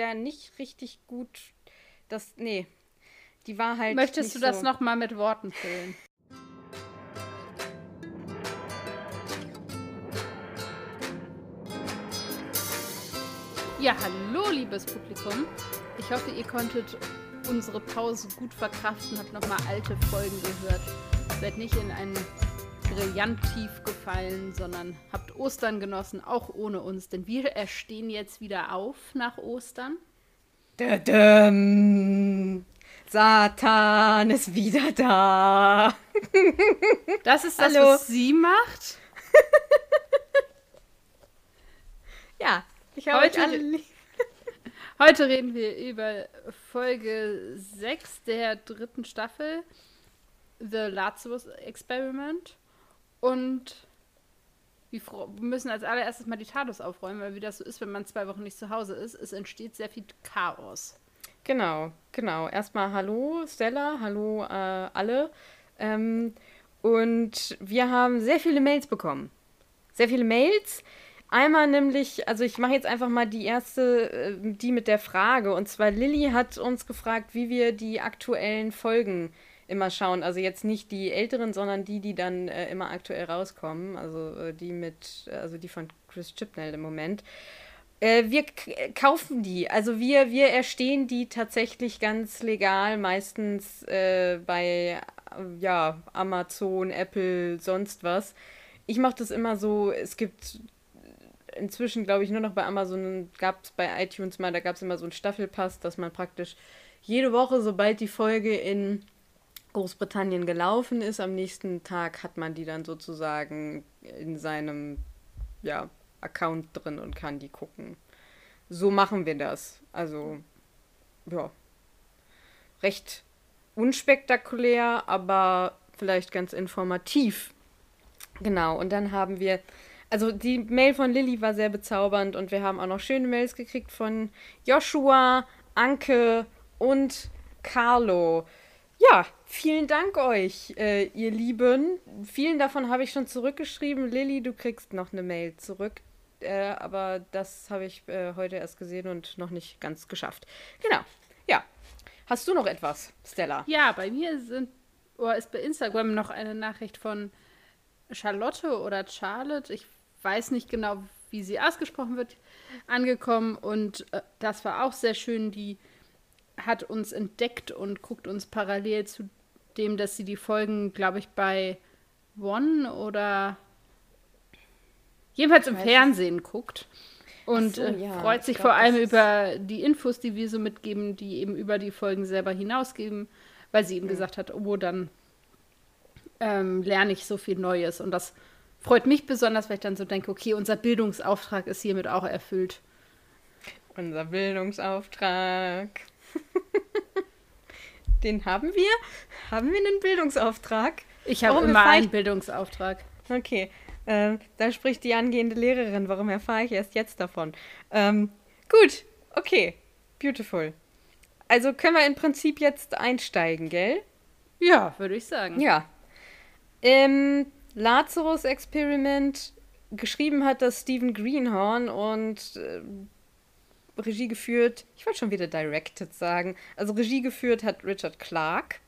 der nicht richtig gut. Das, nee, die war halt. Möchtest du so. das nochmal mit Worten füllen? Ja, hallo, liebes Publikum. Ich hoffe, ihr konntet unsere Pause gut verkraften, habt nochmal alte Folgen gehört. Seid nicht in ein brillant tief gefallen, sondern habt Ostern genossen, auch ohne uns, denn wir erstehen jetzt wieder auf nach Ostern. Dadam. Satan ist wieder da. Das ist das, Hallo. was sie macht. Ja, ich habe euch Heute- alle lieb. Heute reden wir über Folge 6 der dritten Staffel, The Lazarus Experiment. Und wir müssen als allererstes mal die TARDIS aufräumen, weil wie das so ist, wenn man zwei Wochen nicht zu Hause ist, es entsteht sehr viel Chaos. Genau, genau. Erstmal hallo Stella, hallo äh, alle. Ähm, und wir haben sehr viele Mails bekommen. Sehr viele Mails. Einmal nämlich, also ich mache jetzt einfach mal die erste, äh, die mit der Frage. Und zwar Lilly hat uns gefragt, wie wir die aktuellen Folgen immer schauen. Also jetzt nicht die älteren, sondern die, die dann äh, immer aktuell rauskommen. Also äh, die mit, also die von Chris Chibnall im Moment. Äh, wir kaufen die. Also wir, wir erstehen die tatsächlich ganz legal, meistens äh, bei ja, Amazon, Apple, sonst was. Ich mache das immer so, es gibt inzwischen, glaube ich, nur noch bei Amazon, gab es bei iTunes mal, da gab es immer so einen Staffelpass, dass man praktisch jede Woche, sobald die Folge in Großbritannien gelaufen ist, am nächsten Tag hat man die dann sozusagen in seinem ja, Account drin und kann die gucken. So machen wir das. Also, ja. Recht unspektakulär, aber vielleicht ganz informativ. Genau, und dann haben wir, also die Mail von Lilly war sehr bezaubernd und wir haben auch noch schöne Mails gekriegt von Joshua, Anke und Carlo. Ja, vielen Dank euch, äh, ihr Lieben. Vielen davon habe ich schon zurückgeschrieben. Lilly, du kriegst noch eine Mail zurück. Äh, aber das habe ich äh, heute erst gesehen und noch nicht ganz geschafft. Genau. Ja. Hast du noch etwas, Stella? Ja, bei mir sind, oder ist bei Instagram noch eine Nachricht von Charlotte oder Charlotte, ich weiß nicht genau, wie sie ausgesprochen wird, angekommen und äh, das war auch sehr schön. Die hat uns entdeckt und guckt uns parallel zu dem, dass sie die Folgen, glaube ich, bei One oder jedenfalls im. Fernsehen guckt. Und so, äh, ja, freut ich sich glaub, vor allem über die Infos, die wir so mitgeben, die eben über die Folgen selber hinausgeben, weil sie eben gesagt hat, oh, dann ähm, lerne ich so viel Neues. Und das freut mich besonders, weil ich dann so denke, okay, unser Bildungsauftrag ist hiermit auch erfüllt. Unser Bildungsauftrag. Den haben wir? Haben wir einen Bildungsauftrag? Ich habe immer einen ich- Bildungsauftrag. Okay, ähm, da spricht die angehende Lehrerin. Warum erfahre ich erst jetzt davon? Ähm, gut, okay, beautiful. Also können wir im Prinzip jetzt einsteigen, gell? Ja, würde ich sagen. Ja. Im Lazarus-Experiment geschrieben hat das Stephen Greenhorn und äh, Regie geführt, ich wollte schon wieder directed sagen, also Regie geführt hat Richard Clark.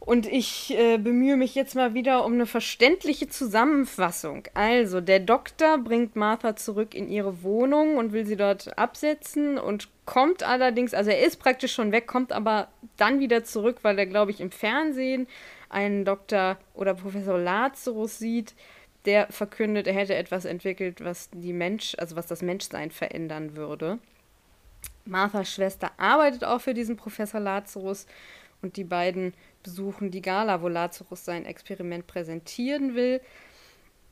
Und ich äh, bemühe mich jetzt mal wieder um eine verständliche Zusammenfassung. Also, der Doktor bringt Martha zurück in ihre Wohnung und will sie dort absetzen und kommt allerdings, also er ist praktisch schon weg, kommt aber dann wieder zurück, weil er, glaube ich, im Fernsehen einen Dr. oder Professor Lazarus sieht, der verkündet, er hätte etwas entwickelt, was die Mensch, also was das Menschsein verändern würde. Marthas Schwester arbeitet auch für diesen Professor Lazarus und die beiden besuchen die Gala, wo Lazarus sein Experiment präsentieren will.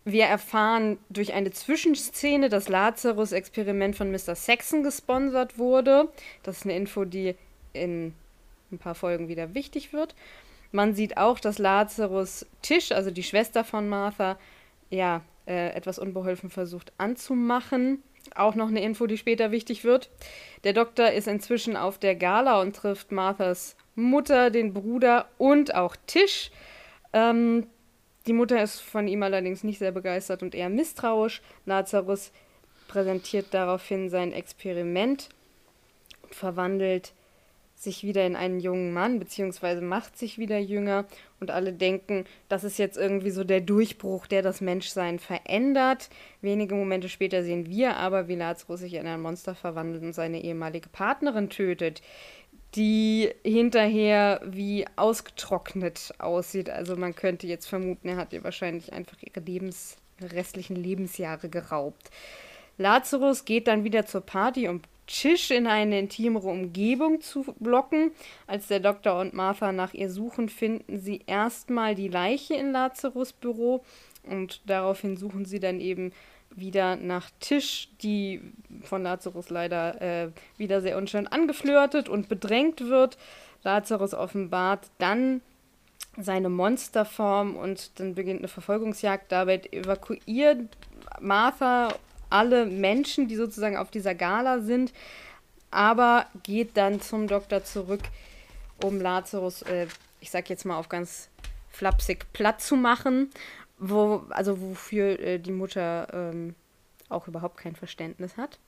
Wir erfahren durch eine Zwischenszene, dass Lazarus-Experiment von Mr. Saxon gesponsert wurde. Das ist eine Info, die in ein paar Folgen wieder wichtig wird. Man sieht auch, dass Lazarus Tisch, also die Schwester von Martha, ja, äh, etwas unbeholfen versucht anzumachen. Auch noch eine Info, die später wichtig wird. Der Doktor ist inzwischen auf der Gala und trifft Marthas Mutter, den Bruder und auch Tisch. Ähm, die Mutter ist von ihm allerdings nicht sehr begeistert und eher misstrauisch. Lazarus präsentiert daraufhin sein Experiment und verwandelt sich wieder in einen jungen Mann, beziehungsweise macht sich wieder jünger und alle denken, das ist jetzt irgendwie so der Durchbruch, der das Menschsein verändert. Wenige Momente später sehen wir aber, wie Lazarus sich in ein Monster verwandelt und seine ehemalige Partnerin tötet, die hinterher wie ausgetrocknet aussieht. Also man könnte jetzt vermuten, er hat ihr wahrscheinlich einfach ihre Lebens restlichen Lebensjahre geraubt. Lazarus geht dann wieder zur Party, um Tisch in eine intimere Umgebung zu locken. Als der Doktor und Martha nach ihr suchen, finden sie erstmal die Leiche in Lazarus Büro und daraufhin suchen sie dann eben wieder nach Tisch, die von Lazarus leider äh, wieder sehr unschön angeflirtet und bedrängt wird. Lazarus offenbart dann seine Monsterform und dann beginnt eine Verfolgungsjagd. Dabei evakuiert Martha alle Menschen, die sozusagen auf dieser Gala sind, aber geht dann zum Doktor zurück, um Lazarus, äh, ich sag jetzt mal auf ganz flapsig, platt zu machen, wo, also wofür äh, die Mutter ähm, auch überhaupt kein Verständnis hat.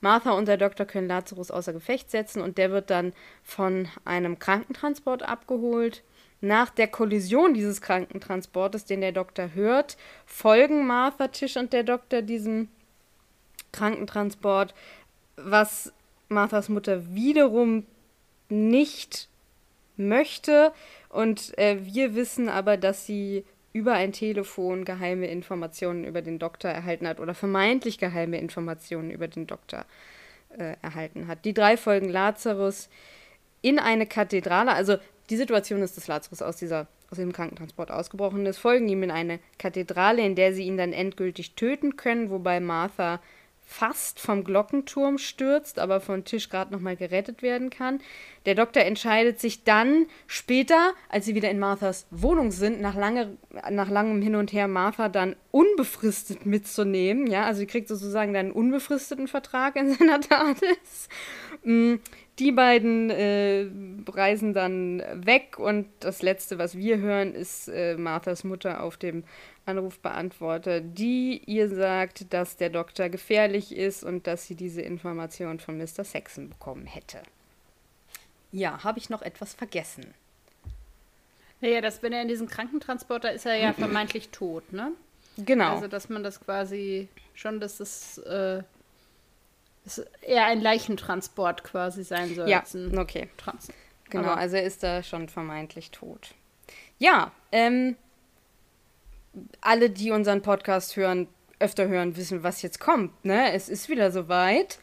Martha und der Doktor können Lazarus außer Gefecht setzen und der wird dann von einem Krankentransport abgeholt. Nach der Kollision dieses Krankentransportes, den der Doktor hört, folgen Martha, Tisch und der Doktor diesem Krankentransport, was Marthas Mutter wiederum nicht möchte. Und äh, wir wissen aber, dass sie über ein Telefon geheime Informationen über den Doktor erhalten hat oder vermeintlich geheime Informationen über den Doktor äh, erhalten hat. Die drei folgen Lazarus in eine Kathedrale. Also die Situation ist, dass Lazarus aus, dieser, aus diesem Krankentransport ausgebrochen ist, folgen ihm in eine Kathedrale, in der sie ihn dann endgültig töten können, wobei Martha fast vom Glockenturm stürzt, aber von Tisch gerade nochmal gerettet werden kann. Der Doktor entscheidet sich dann später, als sie wieder in Marthas Wohnung sind, nach, lange, nach langem Hin und Her Martha dann unbefristet mitzunehmen. Ja, also sie kriegt sozusagen dann einen unbefristeten Vertrag in seiner TARDIS. Die beiden äh, reisen dann weg und das Letzte, was wir hören, ist äh, Marthas Mutter auf dem Anrufbeantworter, die ihr sagt, dass der Doktor gefährlich ist und dass sie diese Information von Mr. Saxon bekommen hätte. Ja, habe ich noch etwas vergessen? Naja, das, wenn er in diesem Krankentransporter ist, er ja vermeintlich tot, ne? Genau. Also, dass man das quasi schon, dass das, äh, das eher ein Leichentransport quasi sein soll. Ja, okay. Trans genau, Aber also er ist da schon vermeintlich tot. Ja, ähm, alle, die unseren Podcast hören, öfter hören, wissen, was jetzt kommt. Ne? Es ist wieder soweit.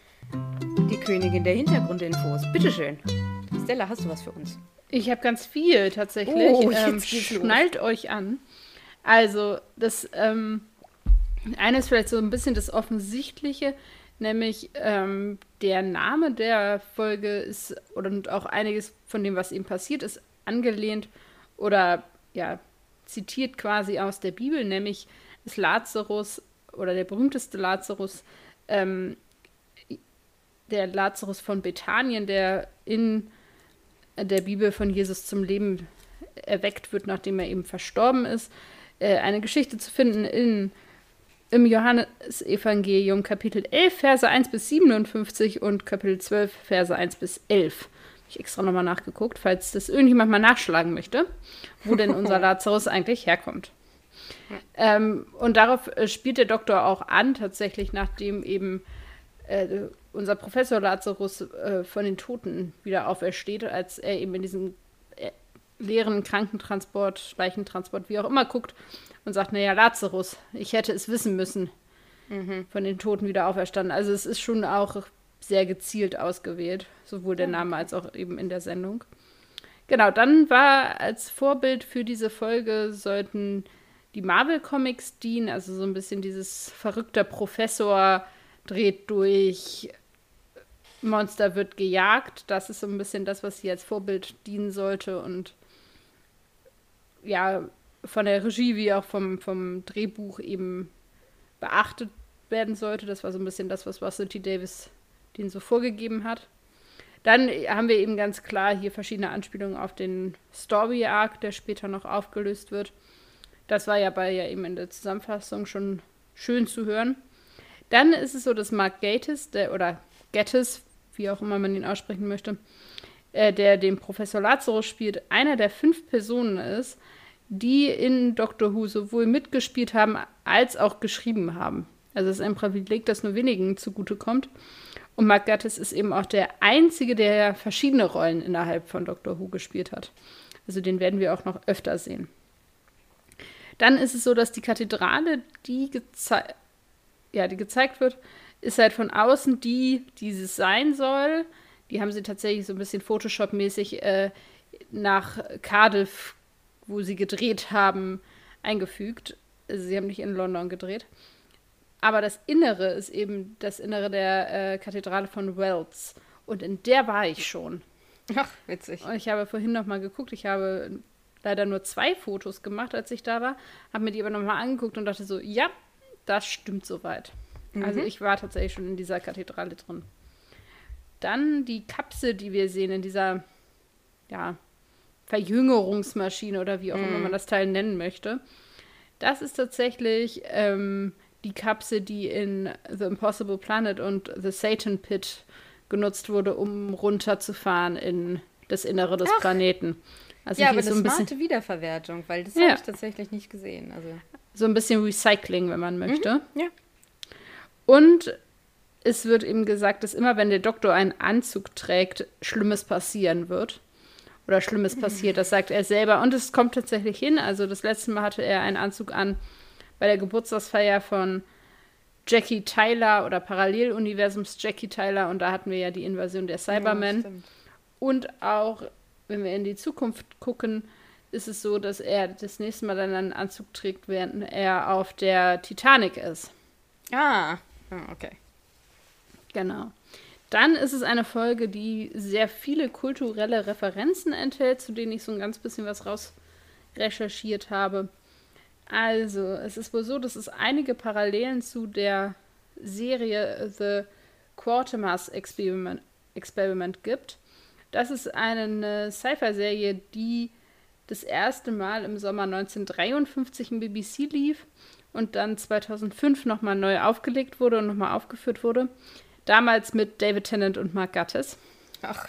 Die Königin der Hintergrundinfos. Bitteschön. Stella, hast du was für uns? Ich habe ganz viel tatsächlich. Oh, ähm, schnallt euch an. Also, das ähm, eine ist vielleicht so ein bisschen das Offensichtliche, nämlich ähm, der Name der Folge ist und auch einiges von dem, was ihm passiert ist, angelehnt oder ja zitiert quasi aus der Bibel, nämlich ist Lazarus oder der berühmteste Lazarus, ähm, der Lazarus von Bethanien, der in der Bibel von Jesus zum Leben erweckt wird, nachdem er eben verstorben ist. Äh, eine Geschichte zu finden in, im Johannesevangelium Kapitel 11, Verse 1 bis 57 und Kapitel 12, Verse 1 bis 11 ich extra nochmal nachgeguckt, falls das irgendjemand mal nachschlagen möchte, wo denn unser Lazarus eigentlich herkommt. Ähm, und darauf äh, spielt der Doktor auch an, tatsächlich, nachdem eben äh, unser Professor Lazarus äh, von den Toten wieder aufersteht, als er eben in diesen äh, leeren Krankentransport, Leichentransport, wie auch immer, guckt und sagt, naja, Lazarus, ich hätte es wissen müssen, mhm. von den Toten wieder auferstanden. Also es ist schon auch sehr gezielt ausgewählt, sowohl der Name als auch eben in der Sendung. Genau, dann war als Vorbild für diese Folge sollten die Marvel Comics dienen, also so ein bisschen dieses verrückter Professor dreht durch, Monster wird gejagt. Das ist so ein bisschen das, was hier als Vorbild dienen sollte und ja, von der Regie wie auch vom, vom Drehbuch eben beachtet werden sollte. Das war so ein bisschen das, was Russell. Davis den so vorgegeben hat. Dann haben wir eben ganz klar hier verschiedene Anspielungen auf den Story Arc, der später noch aufgelöst wird. Das war ja bei ja eben in der Zusammenfassung schon schön zu hören. Dann ist es so, dass Mark Gates, der, oder Gattes, wie auch immer man ihn aussprechen möchte, äh, der den Professor Lazarus spielt, einer der fünf Personen ist, die in Doctor Who sowohl mitgespielt haben als auch geschrieben haben. Also es ist ein Privileg, das nur wenigen zugutekommt. Und Mark Gatiss ist eben auch der Einzige, der verschiedene Rollen innerhalb von Doctor Who gespielt hat. Also den werden wir auch noch öfter sehen. Dann ist es so, dass die Kathedrale, die, gezei ja, die gezeigt wird, ist halt von außen die, die es sein soll. Die haben sie tatsächlich so ein bisschen Photoshop-mäßig äh, nach Cardiff, wo sie gedreht haben, eingefügt. Also sie haben nicht in London gedreht. Aber das Innere ist eben das Innere der äh, Kathedrale von Wells. Und in der war ich schon. Ach, witzig. Und ich habe vorhin noch mal geguckt. Ich habe leider nur zwei Fotos gemacht, als ich da war. Habe mir die aber noch mal angeguckt und dachte so, ja, das stimmt soweit. Mhm. Also ich war tatsächlich schon in dieser Kathedrale drin. Dann die Kapsel, die wir sehen in dieser, ja, Verjüngerungsmaschine oder wie auch mhm. immer man das Teil nennen möchte. Das ist tatsächlich ähm, die Kapsel, die in The Impossible Planet und The Satan Pit genutzt wurde, um runterzufahren in das Innere des Ach. Planeten. Also ja, aber so eine smarte Wiederverwertung, weil das ja. habe ich tatsächlich nicht gesehen. Also. So ein bisschen Recycling, wenn man mhm. möchte. Mhm. Ja. Und es wird eben gesagt, dass immer wenn der Doktor einen Anzug trägt, Schlimmes passieren wird. Oder Schlimmes mhm. passiert, das sagt er selber. Und es kommt tatsächlich hin. Also das letzte Mal hatte er einen Anzug an, bei der Geburtstagsfeier von Jackie Tyler oder Paralleluniversums Jackie Tyler und da hatten wir ja die Invasion der Cybermen. Ja, und auch, wenn wir in die Zukunft gucken, ist es so, dass er das nächste Mal dann einen Anzug trägt, während er auf der Titanic ist. Ah, ah okay. Genau. Dann ist es eine Folge, die sehr viele kulturelle Referenzen enthält, zu denen ich so ein ganz bisschen was raus recherchiert habe. Also, es ist wohl so, dass es einige Parallelen zu der Serie The Quatermass Experiment, Experiment gibt. Das ist eine Sci-Fi-Serie, die das erste Mal im Sommer 1953 im BBC lief und dann 2005 nochmal neu aufgelegt wurde und nochmal aufgeführt wurde. Damals mit David Tennant und Mark Gatiss. Ach.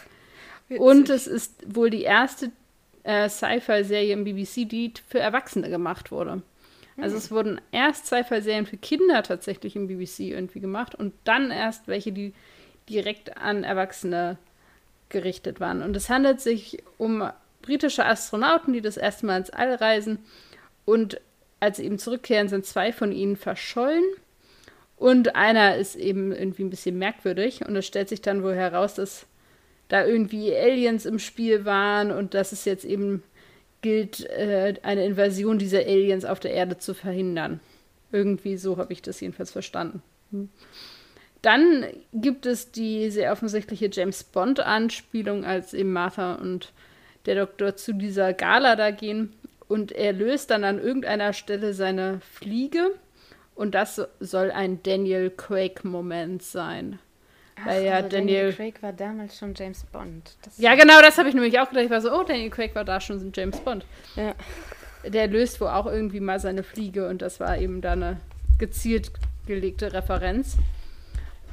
Witzig. Und es ist wohl die erste äh, Sci-Fi-Serie im BBC, die für Erwachsene gemacht wurde. Also es wurden erst Sci-Fi-Serien für Kinder tatsächlich im BBC irgendwie gemacht und dann erst welche, die direkt an Erwachsene gerichtet waren. Und es handelt sich um britische Astronauten, die das erste Mal ins All reisen. Und als sie eben zurückkehren, sind zwei von ihnen verschollen. Und einer ist eben irgendwie ein bisschen merkwürdig. Und es stellt sich dann wohl heraus, dass da irgendwie Aliens im Spiel waren und dass es jetzt eben gilt, äh, eine Invasion dieser Aliens auf der Erde zu verhindern. Irgendwie so habe ich das jedenfalls verstanden. Hm. Dann gibt es die sehr offensichtliche James Bond-Anspielung, als eben Martha und der Doktor zu dieser Gala da gehen. Und er löst dann an irgendeiner Stelle seine Fliege. Und das soll ein Daniel Craig-Moment sein. Ach, Weil ja Daniel, Daniel, Craig war damals schon James Bond. Das ja, genau, das habe ich nämlich auch gedacht. Ich war so, oh, Daniel Craig war da schon James Bond. Ja. Der löst wohl auch irgendwie mal seine Fliege und das war eben da eine gezielt gelegte Referenz.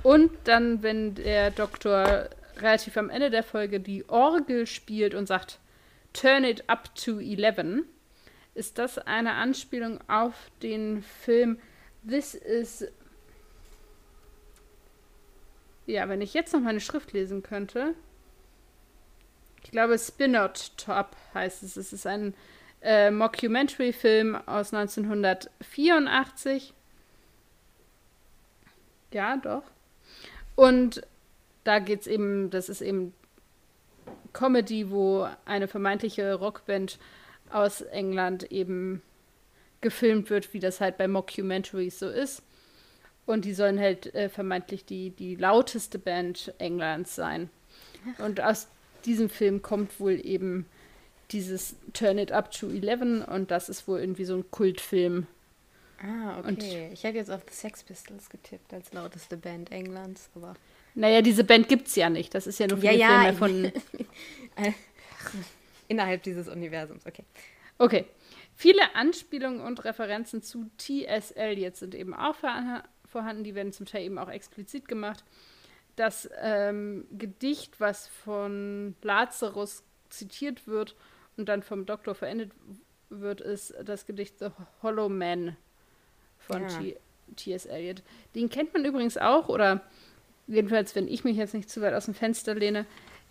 Und dann, wenn der Doktor relativ am Ende der Folge die Orgel spielt und sagt, Turn it up to 11, ist das eine Anspielung auf den Film This is ja, wenn ich jetzt noch meine Schrift lesen könnte. Ich glaube, Spinot Top heißt es. Es ist ein äh, Mockumentary-Film aus 1984. Ja, doch. Und da geht es eben, das ist eben Comedy, wo eine vermeintliche Rockband aus England eben gefilmt wird, wie das halt bei Mockumentaries so ist. Und die sollen halt äh, vermeintlich die, die lauteste Band Englands sein. Und aus diesem Film kommt wohl eben dieses Turn It Up to Eleven und das ist wohl irgendwie so ein Kultfilm. Ah, okay. Und, ich hätte jetzt auf The Sex Pistols getippt als lauteste Band Englands, aber. Naja, diese Band gibt's ja nicht. Das ist ja nur für ja, ja. Filme von. Innerhalb dieses Universums, okay. Okay. Viele Anspielungen und Referenzen zu TSL jetzt sind eben auch vorhanden. Die werden zum Teil eben auch explizit gemacht. das ähm, Gedicht, was von Lazarus zitiert wird und dann vom Doktor verendet wird, ist das Gedicht The Hollow Man von ja. T.S. Eliot. Den kennt man übrigens auch, oder jedenfalls, wenn ich mich jetzt nicht zu weit aus dem Fenster lehne,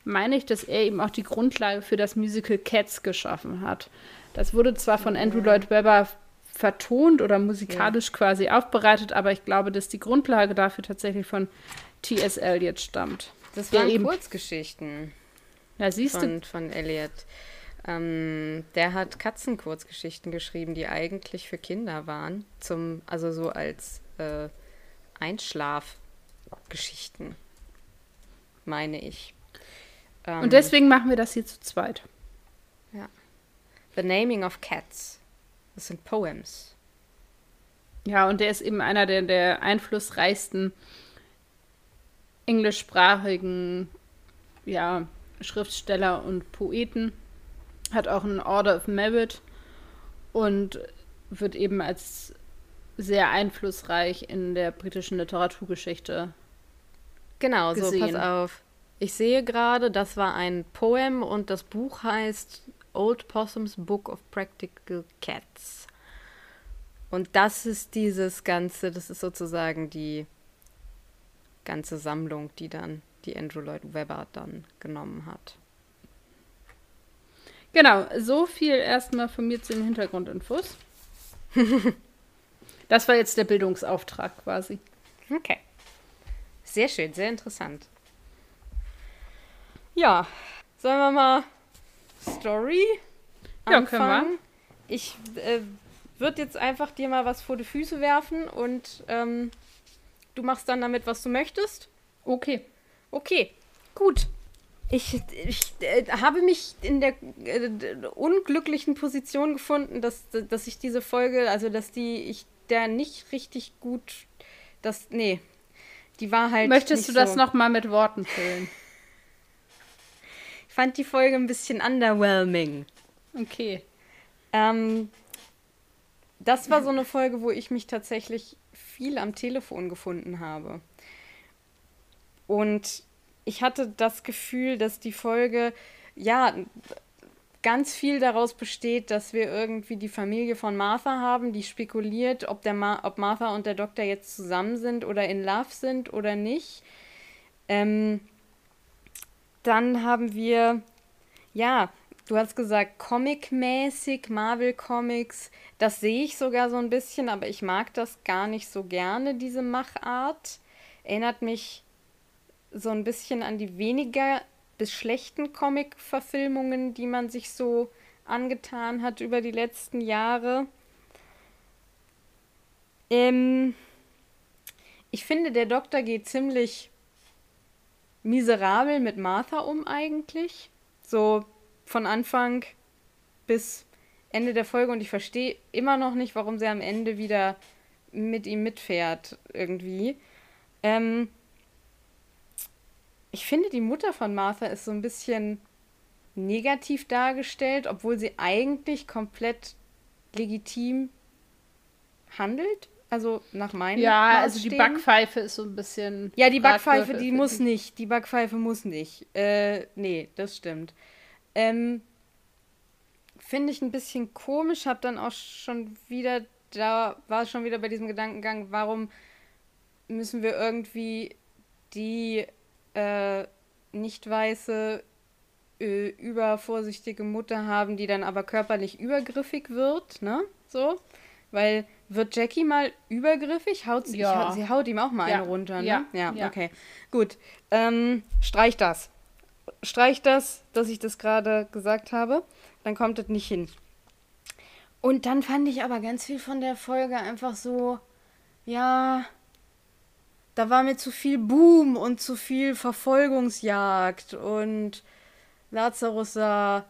meine ich, dass er eben auch die Grundlage für das Musical Cats geschaffen hat. Das wurde zwar von Andrew Lloyd Webber vertont oder musikalisch ja. quasi aufbereitet, aber ich glaube, dass die Grundlage dafür tatsächlich von T.S. Eliot stammt. Das waren eben Kurzgeschichten. Ja, siehst von, du. Von Eliot. Ähm, der hat Katzenkurzgeschichten geschrieben, die eigentlich für Kinder waren. Zum, also so als äh, Einschlafgeschichten, meine ich. Ähm, Und deswegen machen wir das hier zu zweit. Ja. The Naming of Cats. Das sind Poems. Ja, und der ist eben einer der, der einflussreichsten englischsprachigen ja, Schriftsteller und Poeten. Hat auch einen Order of Merit und wird eben als sehr einflussreich in der britischen Literaturgeschichte. Genau, gesehen. so pass auf. Ich sehe gerade, das war ein Poem und das Buch heißt Old Possum's Book of Practical Cats. Und das ist dieses ganze, das ist sozusagen die ganze Sammlung, die dann die Andrew Lloyd Webber dann genommen hat. Genau, so viel erstmal von mir zu den Hintergrundinfos. das war jetzt der Bildungsauftrag quasi. Okay. Sehr schön, sehr interessant. Ja, sollen wir mal Story ja, anfangen? können wir. Ich äh, würde jetzt einfach dir mal was vor die Füße werfen und ähm, du machst dann damit, was du möchtest. Okay. Okay, gut. Ich, ich äh, habe mich in der äh, unglücklichen Position gefunden, dass, dass ich diese Folge, also dass die, ich der nicht richtig gut, das, nee, die war halt. Möchtest du das so. nochmal mit Worten füllen? Ich fand die Folge ein bisschen underwhelming. Okay. Ähm, das war so eine Folge, wo ich mich tatsächlich viel am Telefon gefunden habe. Und ich hatte das Gefühl, dass die Folge, ja, ganz viel daraus besteht, dass wir irgendwie die Familie von Martha haben, die spekuliert, ob, der Ma ob Martha und der Doktor jetzt zusammen sind oder in Love sind oder nicht. Ähm, dann haben wir, ja, du hast gesagt, Comic-mäßig, Marvel-Comics. Das sehe ich sogar so ein bisschen, aber ich mag das gar nicht so gerne, diese Machart. Erinnert mich so ein bisschen an die weniger bis schlechten Comic-Verfilmungen, die man sich so angetan hat über die letzten Jahre. Ähm, ich finde, der Doktor geht ziemlich miserabel mit Martha um eigentlich. So von Anfang bis Ende der Folge und ich verstehe immer noch nicht, warum sie am Ende wieder mit ihm mitfährt irgendwie. Ähm, ich finde, die Mutter von Martha ist so ein bisschen negativ dargestellt, obwohl sie eigentlich komplett legitim handelt. Also nach meinem Ja, also die Backpfeife ist so ein bisschen. Ja, die Backpfeife, die muss nicht. Die Backpfeife muss nicht. Äh, nee, das stimmt. Ähm, Finde ich ein bisschen komisch, hab dann auch schon wieder, da war schon wieder bei diesem Gedankengang, warum müssen wir irgendwie die äh, nicht weiße, äh, übervorsichtige Mutter haben, die dann aber körperlich übergriffig wird, ne? So. Weil wird Jackie mal übergriffig? Haut sie, ja. sie haut ihm auch mal ja. eine runter, ne? Ja, ja, ja. okay. Gut. Ähm, streich das. Streich das, dass ich das gerade gesagt habe. Dann kommt das nicht hin. Und dann fand ich aber ganz viel von der Folge einfach so, ja, da war mir zu viel Boom und zu viel Verfolgungsjagd und Lazarus sah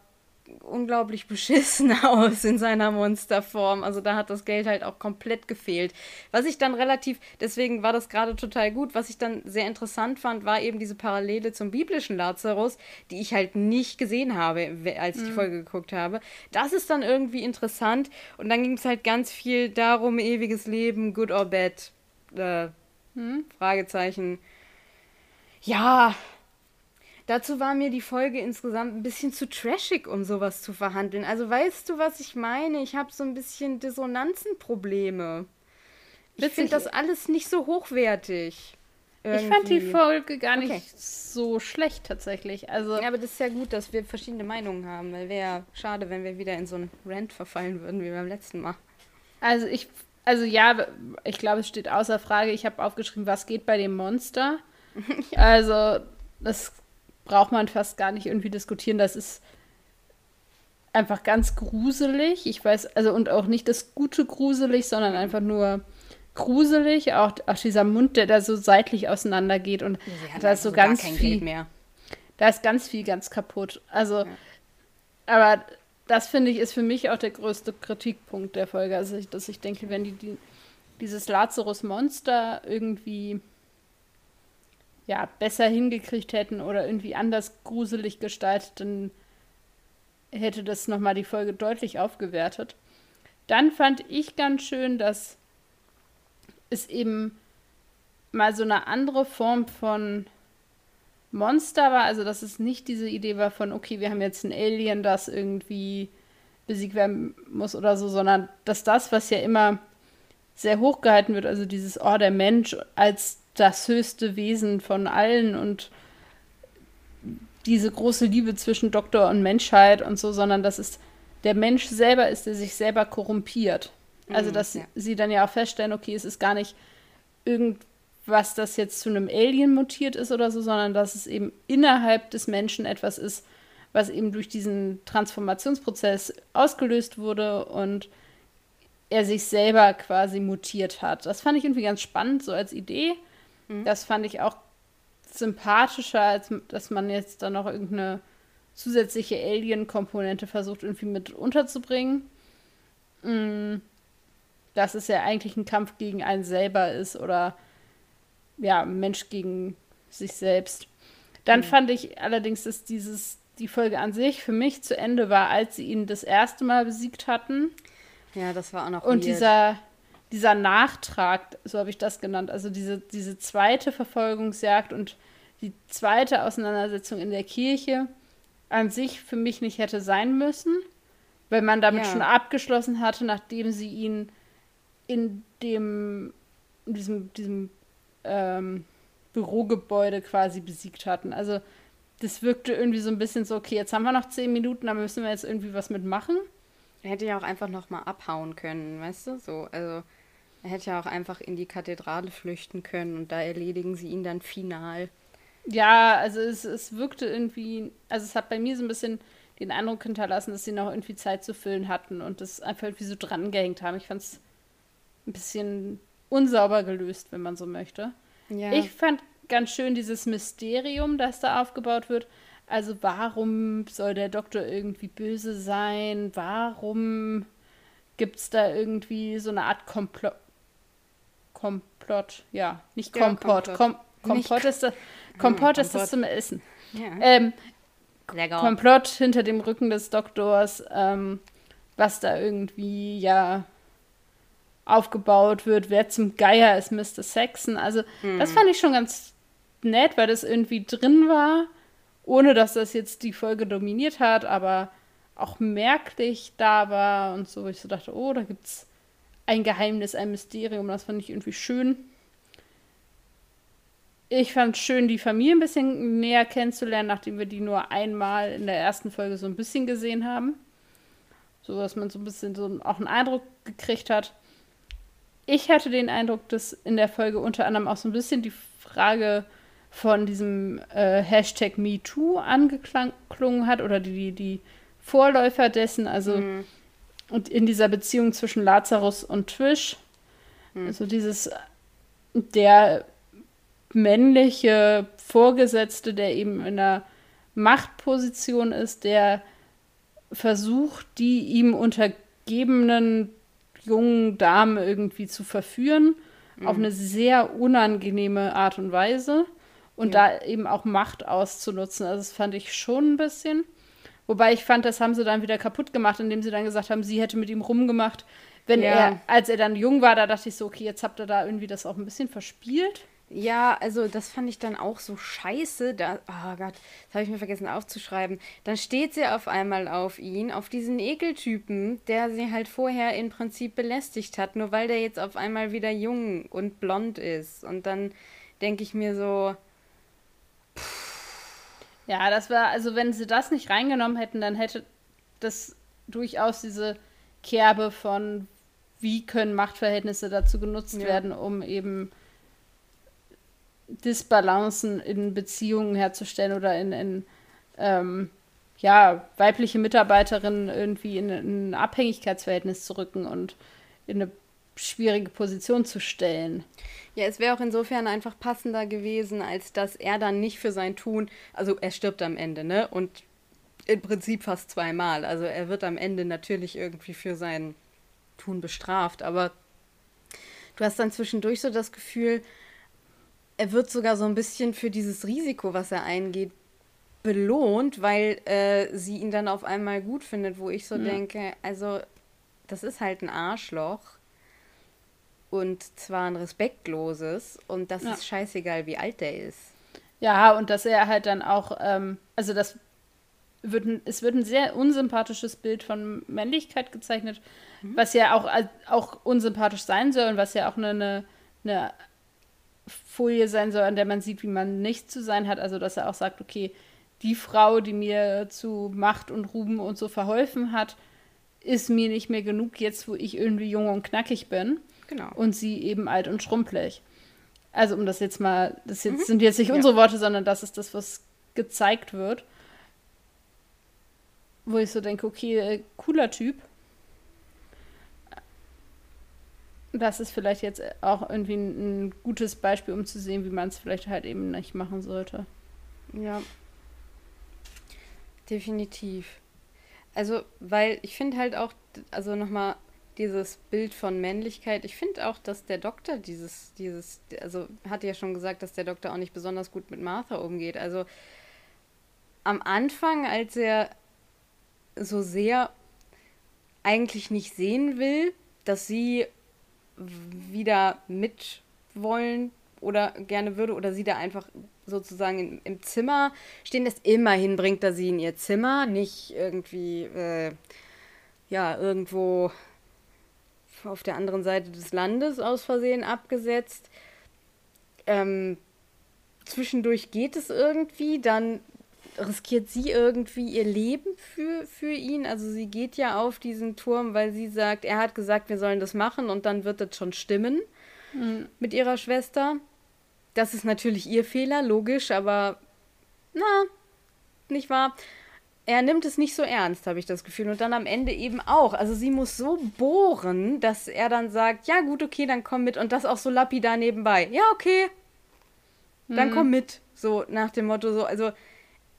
unglaublich beschissen aus in seiner Monsterform. Also da hat das Geld halt auch komplett gefehlt. Was ich dann relativ, deswegen war das gerade total gut, was ich dann sehr interessant fand, war eben diese Parallele zum biblischen Lazarus, die ich halt nicht gesehen habe, als ich mhm. die Folge geguckt habe. Das ist dann irgendwie interessant und dann ging es halt ganz viel darum, ewiges Leben, good or bad. Äh, hm? Fragezeichen. Ja, dazu war mir die Folge insgesamt ein bisschen zu trashig, um sowas zu verhandeln. Also weißt du, was ich meine? Ich habe so ein bisschen Dissonanzenprobleme. Ich finde das alles nicht so hochwertig. Irgendwie. Ich fand die Folge gar nicht okay. so schlecht tatsächlich. Also ja, aber das ist ja gut, dass wir verschiedene Meinungen haben, weil wäre ja schade, wenn wir wieder in so einen Rant verfallen würden wie beim letzten Mal. Also ich, also ja, ich glaube, es steht außer Frage. Ich habe aufgeschrieben, was geht bei dem Monster. ja. Also das braucht man fast gar nicht irgendwie diskutieren. Das ist einfach ganz gruselig. Ich weiß, also und auch nicht das gute gruselig, sondern einfach nur gruselig. Auch, auch dieser Mund, der da so seitlich auseinander geht und da ist so ganz viel mehr. Da ist ganz viel ganz kaputt. Also, ja. aber das finde ich ist für mich auch der größte Kritikpunkt der Folge. Also, dass ich denke, wenn die, die dieses Lazarus-Monster irgendwie ja, besser hingekriegt hätten oder irgendwie anders gruselig gestaltet, dann hätte das nochmal die Folge deutlich aufgewertet. Dann fand ich ganz schön, dass es eben mal so eine andere Form von Monster war. Also, dass es nicht diese Idee war von, okay, wir haben jetzt ein Alien, das irgendwie besiegt werden muss oder so, sondern dass das, was ja immer sehr hoch gehalten wird, also dieses, oh, der Mensch als das höchste Wesen von allen und diese große Liebe zwischen Doktor und Menschheit und so, sondern dass es der Mensch selber ist, der sich selber korrumpiert. Also, mhm, dass ja. sie dann ja auch feststellen, okay, es ist gar nicht irgendwas, das jetzt zu einem Alien mutiert ist oder so, sondern dass es eben innerhalb des Menschen etwas ist, was eben durch diesen Transformationsprozess ausgelöst wurde und er sich selber quasi mutiert hat. Das fand ich irgendwie ganz spannend, so als Idee. Mhm. Das fand ich auch sympathischer, als dass man jetzt da noch irgendeine zusätzliche Alien-Komponente versucht, irgendwie mit unterzubringen. Mhm dass es ja eigentlich ein Kampf gegen einen selber ist oder ja, Mensch gegen sich selbst. Dann mhm. fand ich allerdings, dass dieses, die Folge an sich für mich zu Ende war, als sie ihn das erste Mal besiegt hatten. Ja, das war auch noch. Und weird. dieser, dieser Nachtrag, so habe ich das genannt, also diese, diese zweite Verfolgungsjagd und die zweite Auseinandersetzung in der Kirche an sich für mich nicht hätte sein müssen, weil man damit ja. schon abgeschlossen hatte, nachdem sie ihn in dem, in diesem, diesem ähm, Bürogebäude quasi besiegt hatten. Also das wirkte irgendwie so ein bisschen so, okay, jetzt haben wir noch zehn Minuten, da müssen wir jetzt irgendwie was mitmachen. Er hätte ja auch einfach noch mal abhauen können, weißt du? So, also er hätte ja auch einfach in die Kathedrale flüchten können und da erledigen sie ihn dann final. Ja, also es, es wirkte irgendwie, also es hat bei mir so ein bisschen den Eindruck hinterlassen, dass sie noch irgendwie Zeit zu füllen hatten und das einfach irgendwie so dran gehängt haben. Ich fand es ein bisschen unsauber gelöst, wenn man so möchte. Ja. Ich fand ganz schön dieses Mysterium, das da aufgebaut wird. Also warum soll der Doktor irgendwie böse sein? Warum gibt es da irgendwie so eine Art Komplott? Komplott, ja, nicht Kompott. Ja, Kom Kompott nicht ist das, Kompott ist das zum Essen. Ja. Ähm, Komplott hinter dem Rücken des Doktors, ähm, was da irgendwie ja aufgebaut wird, wer zum Geier ist Mr. Saxon. Also hm. das fand ich schon ganz nett, weil das irgendwie drin war, ohne dass das jetzt die Folge dominiert hat, aber auch merklich da war und so. Ich so dachte, oh, da gibt's ein Geheimnis, ein Mysterium. Das fand ich irgendwie schön. Ich fand es schön, die Familie ein bisschen näher kennenzulernen, nachdem wir die nur einmal in der ersten Folge so ein bisschen gesehen haben. So dass man so ein bisschen so auch einen Eindruck gekriegt hat ich hatte den Eindruck, dass in der Folge unter anderem auch so ein bisschen die Frage von diesem äh, Hashtag MeToo angeklungen hat oder die, die Vorläufer dessen, also mhm. Und in dieser Beziehung zwischen Lazarus und Twish, mhm. also dieses der männliche Vorgesetzte, der eben in einer Machtposition ist, der versucht, die ihm untergebenen jungen Dame irgendwie zu verführen, mhm. auf eine sehr unangenehme Art und Weise und ja. da eben auch Macht auszunutzen. Also das fand ich schon ein bisschen. Wobei ich fand, das haben sie dann wieder kaputt gemacht, indem sie dann gesagt haben, sie hätte mit ihm rumgemacht. Wenn ja. er, als er dann jung war, da dachte ich so, okay, jetzt habt ihr da irgendwie das auch ein bisschen verspielt. Ja, also das fand ich dann auch so scheiße. Da, oh Gott, das habe ich mir vergessen aufzuschreiben. Dann steht sie auf einmal auf ihn, auf diesen Ekeltypen, der sie halt vorher im Prinzip belästigt hat, nur weil der jetzt auf einmal wieder jung und blond ist. Und dann denke ich mir so. Ja, das war, also wenn sie das nicht reingenommen hätten, dann hätte das durchaus diese Kerbe von, wie können Machtverhältnisse dazu genutzt ja. werden, um eben Disbalancen in Beziehungen herzustellen oder in, in ähm, ja, weibliche Mitarbeiterinnen irgendwie in, in, ein Abhängigkeitsverhältnis zu rücken und in eine schwierige Position zu stellen. Ja, es wäre auch insofern einfach passender gewesen, als dass er dann nicht für sein Tun, also er stirbt am Ende, ne? Und im Prinzip fast zweimal. Also er wird am Ende natürlich irgendwie für sein Tun bestraft, aber du hast dann zwischendurch so das Gefühl, er wird sogar so ein bisschen für dieses Risiko, was er eingeht, belohnt, weil äh, sie ihn dann auf einmal gut findet, wo ich so mhm. denke, also das ist halt ein Arschloch und zwar ein respektloses und das ja. ist scheißegal, wie alt der ist. Ja, und dass er halt dann auch, ähm, also das wird ein, es wird ein sehr unsympathisches Bild von Männlichkeit gezeichnet, mhm. was ja auch, auch unsympathisch sein soll und was ja auch eine, eine, eine Folie sein soll, an der man sieht, wie man nicht zu sein hat. Also, dass er auch sagt, okay, die Frau, die mir zu Macht und Ruben und so verholfen hat, ist mir nicht mehr genug jetzt, wo ich irgendwie jung und knackig bin. Genau. Und sie eben alt und schrumpelig. Also, um das jetzt mal, das jetzt, mhm. sind jetzt nicht ja. unsere Worte, sondern das ist das, was gezeigt wird. Wo ich so denke, okay, äh, cooler Typ. das ist vielleicht jetzt auch irgendwie ein, ein gutes Beispiel, um zu sehen, wie man es vielleicht halt eben nicht machen sollte. Ja. Definitiv. Also, weil ich finde halt auch, also nochmal dieses Bild von Männlichkeit, ich finde auch, dass der Doktor dieses, dieses, also hatte ja schon gesagt, dass der Doktor auch nicht besonders gut mit Martha umgeht. Also am Anfang, als er so sehr eigentlich nicht sehen will, dass sie wieder mitwollen oder gerne würde oder sie da einfach sozusagen in, im Zimmer stehen lässt. Immerhin bringt er sie in ihr Zimmer, nicht irgendwie, äh, ja, irgendwo auf der anderen Seite des Landes aus Versehen abgesetzt. Ähm, zwischendurch geht es irgendwie, dann riskiert sie irgendwie ihr Leben für, für ihn. Also sie geht ja auf diesen Turm, weil sie sagt, er hat gesagt, wir sollen das machen und dann wird das schon stimmen mhm. mit ihrer Schwester. Das ist natürlich ihr Fehler, logisch, aber na, nicht wahr? Er nimmt es nicht so ernst, habe ich das Gefühl. Und dann am Ende eben auch. Also sie muss so bohren, dass er dann sagt, ja gut, okay, dann komm mit. Und das auch so lapidar nebenbei. Ja, okay. Dann mhm. komm mit. So nach dem Motto so. Also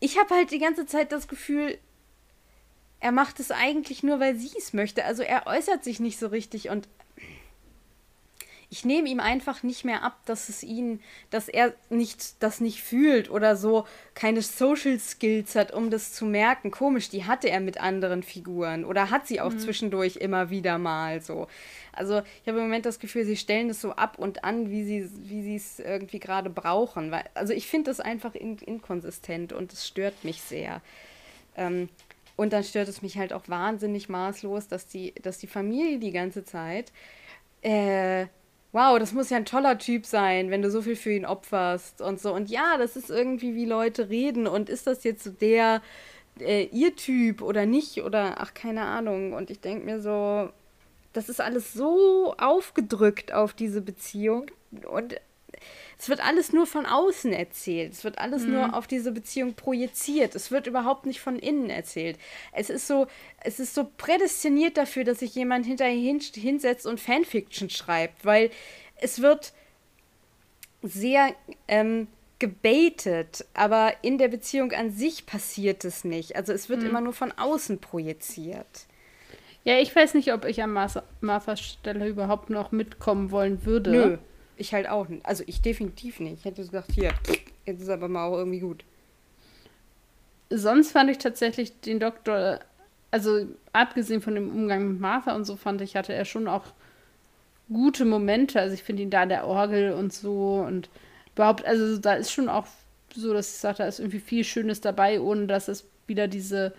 ich habe halt die ganze Zeit das Gefühl, er macht es eigentlich nur, weil sie es möchte. Also er äußert sich nicht so richtig und ich nehme ihm einfach nicht mehr ab, dass es ihn, dass er nicht das nicht fühlt oder so keine Social Skills hat, um das zu merken. Komisch, die hatte er mit anderen Figuren oder hat sie auch mhm. zwischendurch immer wieder mal so. Also ich habe im Moment das Gefühl, sie stellen das so ab und an, wie sie wie es irgendwie gerade brauchen. Weil, also ich finde das einfach in, inkonsistent und es stört mich sehr. Ähm, und dann stört es mich halt auch wahnsinnig maßlos, dass die, dass die Familie die ganze Zeit äh, wow, das muss ja ein toller Typ sein, wenn du so viel für ihn opferst und so. Und ja, das ist irgendwie, wie Leute reden. Und ist das jetzt so der, äh, ihr Typ oder nicht? Oder ach, keine Ahnung. Und ich denke mir so, das ist alles so aufgedrückt auf diese Beziehung. Und es wird alles nur von außen erzählt. Es wird alles mhm. nur auf diese Beziehung projiziert. Es wird überhaupt nicht von innen erzählt. Es ist so, es ist so prädestiniert dafür, dass sich jemand hinterher hin, hinsetzt und Fanfiction schreibt, weil es wird sehr ähm, gebaitet, aber in der Beziehung an sich passiert es nicht. Also es wird mhm. immer nur von außen projiziert. Ja, ich weiß nicht, ob ich an Marthas Stelle überhaupt noch mitkommen wollen würde. Nö. Ich halt auch nicht. Also ich definitiv nicht. Ich hätte gesagt, hier, jetzt ist aber mal auch irgendwie gut. Sonst fand ich tatsächlich den Doktor, also abgesehen von dem Umgang mit Martha und so, fand ich, hatte er schon auch gute Momente. Also ich finde ihn da in der Orgel und so und überhaupt, also da ist schon auch so, dass ich sage, da ist irgendwie viel Schönes dabei, ohne dass es wieder diese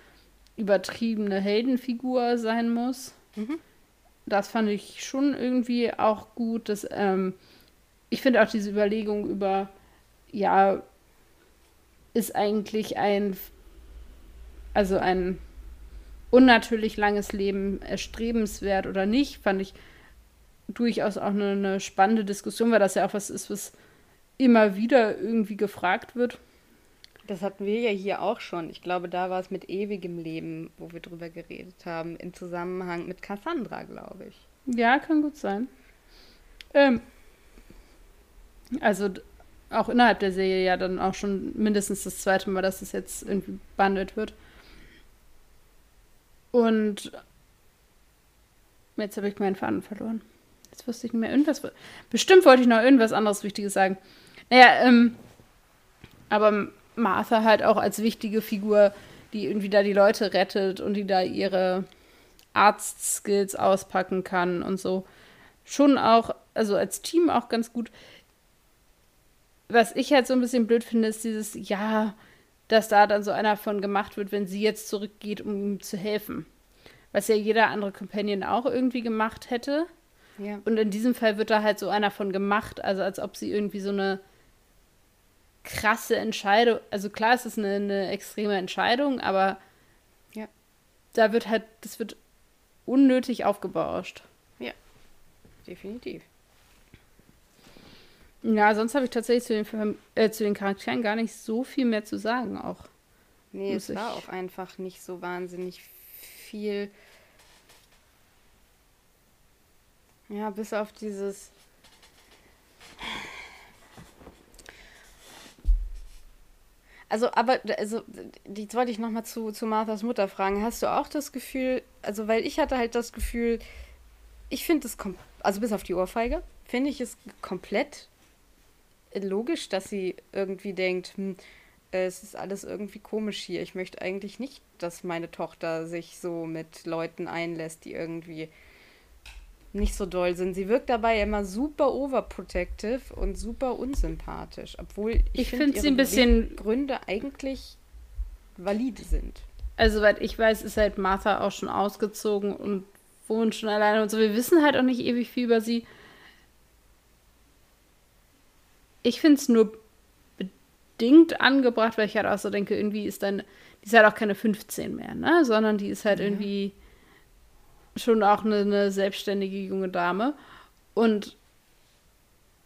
übertriebene Heldenfigur sein muss. Mhm. Das fand ich schon irgendwie auch gut. Dass, ähm, ich finde auch diese Überlegung über, ja, ist eigentlich ein, also ein unnatürlich langes Leben erstrebenswert oder nicht, fand ich durchaus auch eine, eine spannende Diskussion, weil das ja auch was ist, was immer wieder irgendwie gefragt wird. Das hatten wir ja hier auch schon. Ich glaube, da war es mit ewigem Leben, wo wir drüber geredet haben, im Zusammenhang mit Cassandra, glaube ich. Ja, kann gut sein. Ähm, also auch innerhalb der Serie ja dann auch schon mindestens das zweite Mal, dass es jetzt irgendwie behandelt wird. Und jetzt habe ich meinen Faden verloren. Jetzt wusste ich nicht mehr irgendwas. Bestimmt wollte ich noch irgendwas anderes Wichtiges sagen. Naja, ähm, aber Martha halt auch als wichtige Figur, die irgendwie da die Leute rettet und die da ihre Arztskills auspacken kann und so. Schon auch, also als Team auch ganz gut. Was ich halt so ein bisschen blöd finde, ist dieses, ja, dass da dann so einer von gemacht wird, wenn sie jetzt zurückgeht, um ihm zu helfen. Was ja jeder andere Companion auch irgendwie gemacht hätte. Ja. Und in diesem Fall wird da halt so einer von gemacht, also als ob sie irgendwie so eine krasse Entscheidung. Also klar, es ist eine, eine extreme Entscheidung, aber ja. da wird halt, das wird unnötig aufgebauscht. Ja, definitiv. Ja, sonst habe ich tatsächlich zu den, äh, zu den Charakteren gar nicht so viel mehr zu sagen auch. Nee, es war auch einfach nicht so wahnsinnig viel. Ja, bis auf dieses Also, aber, also, jetzt wollte ich nochmal zu, zu Marthas Mutter fragen. Hast du auch das Gefühl, also, weil ich hatte halt das Gefühl, ich finde es, also bis auf die Ohrfeige, finde ich es komplett logisch, dass sie irgendwie denkt, hm, es ist alles irgendwie komisch hier. Ich möchte eigentlich nicht, dass meine Tochter sich so mit Leuten einlässt, die irgendwie nicht so doll sind. Sie wirkt dabei immer super overprotective und super unsympathisch, obwohl ich, ich finde sie ein bisschen Gründe eigentlich valide sind. Also, soweit ich weiß, ist halt Martha auch schon ausgezogen und wohnt schon alleine und so. Wir wissen halt auch nicht ewig viel über sie. Ich finde es nur bedingt angebracht, weil ich halt auch so denke, irgendwie ist dann, die ist halt auch keine 15 mehr, ne? Sondern die ist halt ja. irgendwie schon auch eine, eine selbstständige junge Dame. Und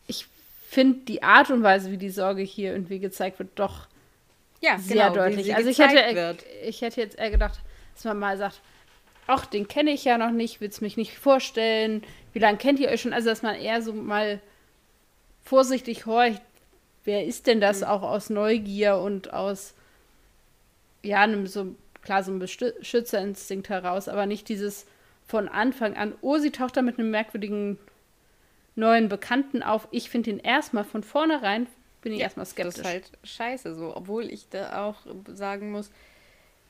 ich finde die Art und Weise, wie die Sorge hier irgendwie gezeigt wird, doch ja, sehr genau, deutlich. Also ich hätte, wird. ich hätte jetzt eher gedacht, dass man mal sagt, ach, den kenne ich ja noch nicht, will es mich nicht vorstellen. Wie lange kennt ihr euch schon? Also, dass man eher so mal vorsichtig horcht, wer ist denn das mhm. auch aus Neugier und aus, ja, einem so, klar, so einem Beschützerinstinkt heraus, aber nicht dieses, von Anfang an, oh, sie taucht da mit einem merkwürdigen neuen Bekannten auf. Ich finde ihn erstmal von vornherein, bin ich ja, erstmal skeptisch. Das ist halt scheiße so, obwohl ich da auch sagen muss,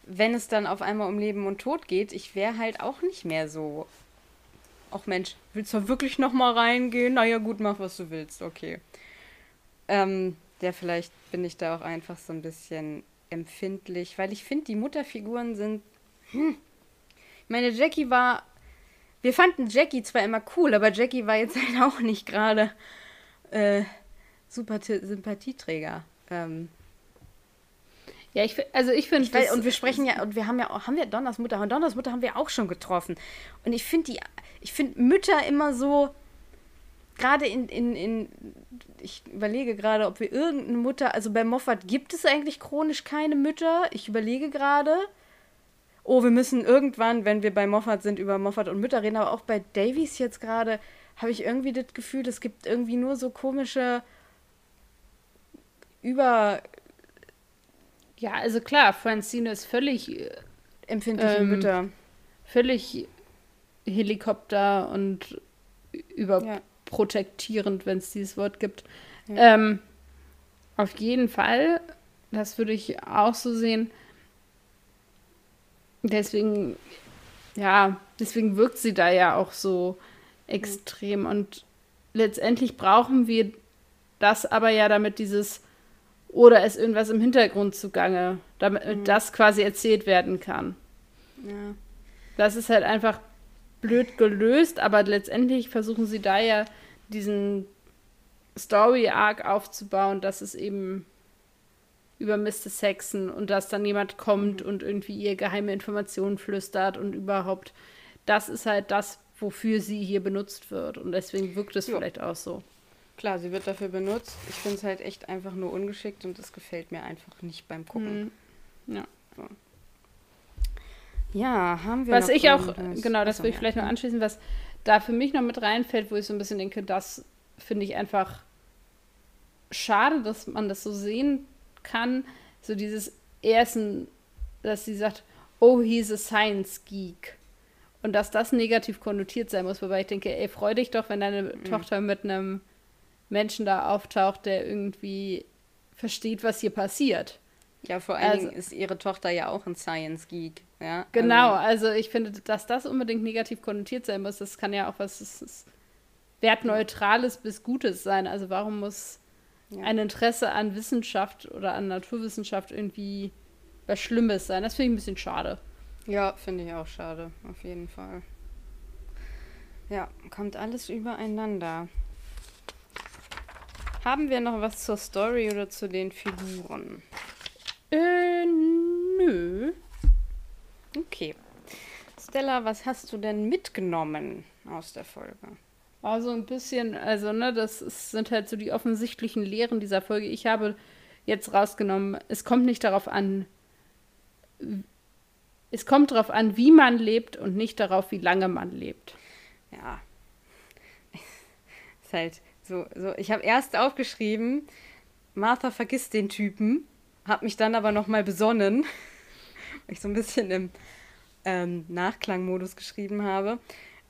wenn es dann auf einmal um Leben und Tod geht, ich wäre halt auch nicht mehr so. Ach Mensch, willst du wirklich noch mal reingehen? Naja, gut, mach was du willst, okay. Ähm, ja, vielleicht bin ich da auch einfach so ein bisschen empfindlich, weil ich finde, die Mutterfiguren sind. Hm. Meine Jackie war wir fanden Jackie zwar immer cool, aber Jackie war jetzt halt auch nicht gerade äh, super Sympathieträger. Ähm, ja, ich also ich finde und wir sprechen ja und wir haben ja auch haben wir Donners Mutter und Donners Mutter haben wir auch schon getroffen und ich finde die ich finde Mütter immer so gerade in, in, in ich überlege gerade, ob wir irgendeine Mutter, also bei Moffat gibt es eigentlich chronisch keine Mütter. Ich überlege gerade oh, wir müssen irgendwann, wenn wir bei Moffat sind, über Moffat und Mütter reden, aber auch bei Davies jetzt gerade habe ich irgendwie das Gefühl, es gibt irgendwie nur so komische über. Ja, also klar, Francine ist völlig äh, empfindliche ähm, Mütter. Völlig Helikopter und überprotektierend, ja. wenn es dieses Wort gibt. Ja. Ähm, auf jeden Fall, das würde ich auch so sehen. Deswegen, ja, deswegen wirkt sie da ja auch so extrem. Und letztendlich brauchen wir das aber ja damit dieses oder ist irgendwas im Hintergrund zugange, damit mhm. das quasi erzählt werden kann. Ja. Das ist halt einfach blöd gelöst, aber letztendlich versuchen sie da ja diesen Story-Arc aufzubauen, dass es eben über Mr. Saxon und dass dann jemand kommt mhm. und irgendwie ihr geheime Informationen flüstert und überhaupt, das ist halt das, wofür sie hier benutzt wird. Und deswegen wirkt es jo. vielleicht auch so. Klar, sie wird dafür benutzt. Ich finde es halt echt einfach nur ungeschickt und es gefällt mir einfach nicht beim Gucken. Mhm. Ja. So. Ja, haben wir Was ich auch, genau, das will ich vielleicht noch anschließen, was da für mich noch mit reinfällt, wo ich so ein bisschen denke, das finde ich einfach schade, dass man das so sehen kann. So dieses Ersten, dass sie sagt, oh, he's a science geek. Und dass das negativ konnotiert sein muss, wobei ich denke, ey, freu dich doch, wenn deine mhm. Tochter mit einem Menschen da auftaucht, der irgendwie versteht, was hier passiert. Ja, vor allen also, Dingen ist ihre Tochter ja auch ein Science Geek. Ja, genau, also, also ich finde, dass das unbedingt negativ konnotiert sein muss, das kann ja auch was das ist Wertneutrales bis Gutes sein. Also warum muss ja. ein Interesse an Wissenschaft oder an Naturwissenschaft irgendwie was Schlimmes sein? Das finde ich ein bisschen schade. Ja, finde ich auch schade, auf jeden Fall. Ja, kommt alles übereinander. Haben wir noch was zur Story oder zu den Figuren? Äh, nö. Okay. Stella, was hast du denn mitgenommen aus der Folge? Also ein bisschen, also ne, das ist, sind halt so die offensichtlichen Lehren dieser Folge. Ich habe jetzt rausgenommen, es kommt nicht darauf an, es kommt darauf an, wie man lebt und nicht darauf, wie lange man lebt. Ja. ist halt so, so. Ich habe erst aufgeschrieben, Martha vergisst den Typen, habe mich dann aber nochmal besonnen, weil ich so ein bisschen im ähm, Nachklangmodus geschrieben habe.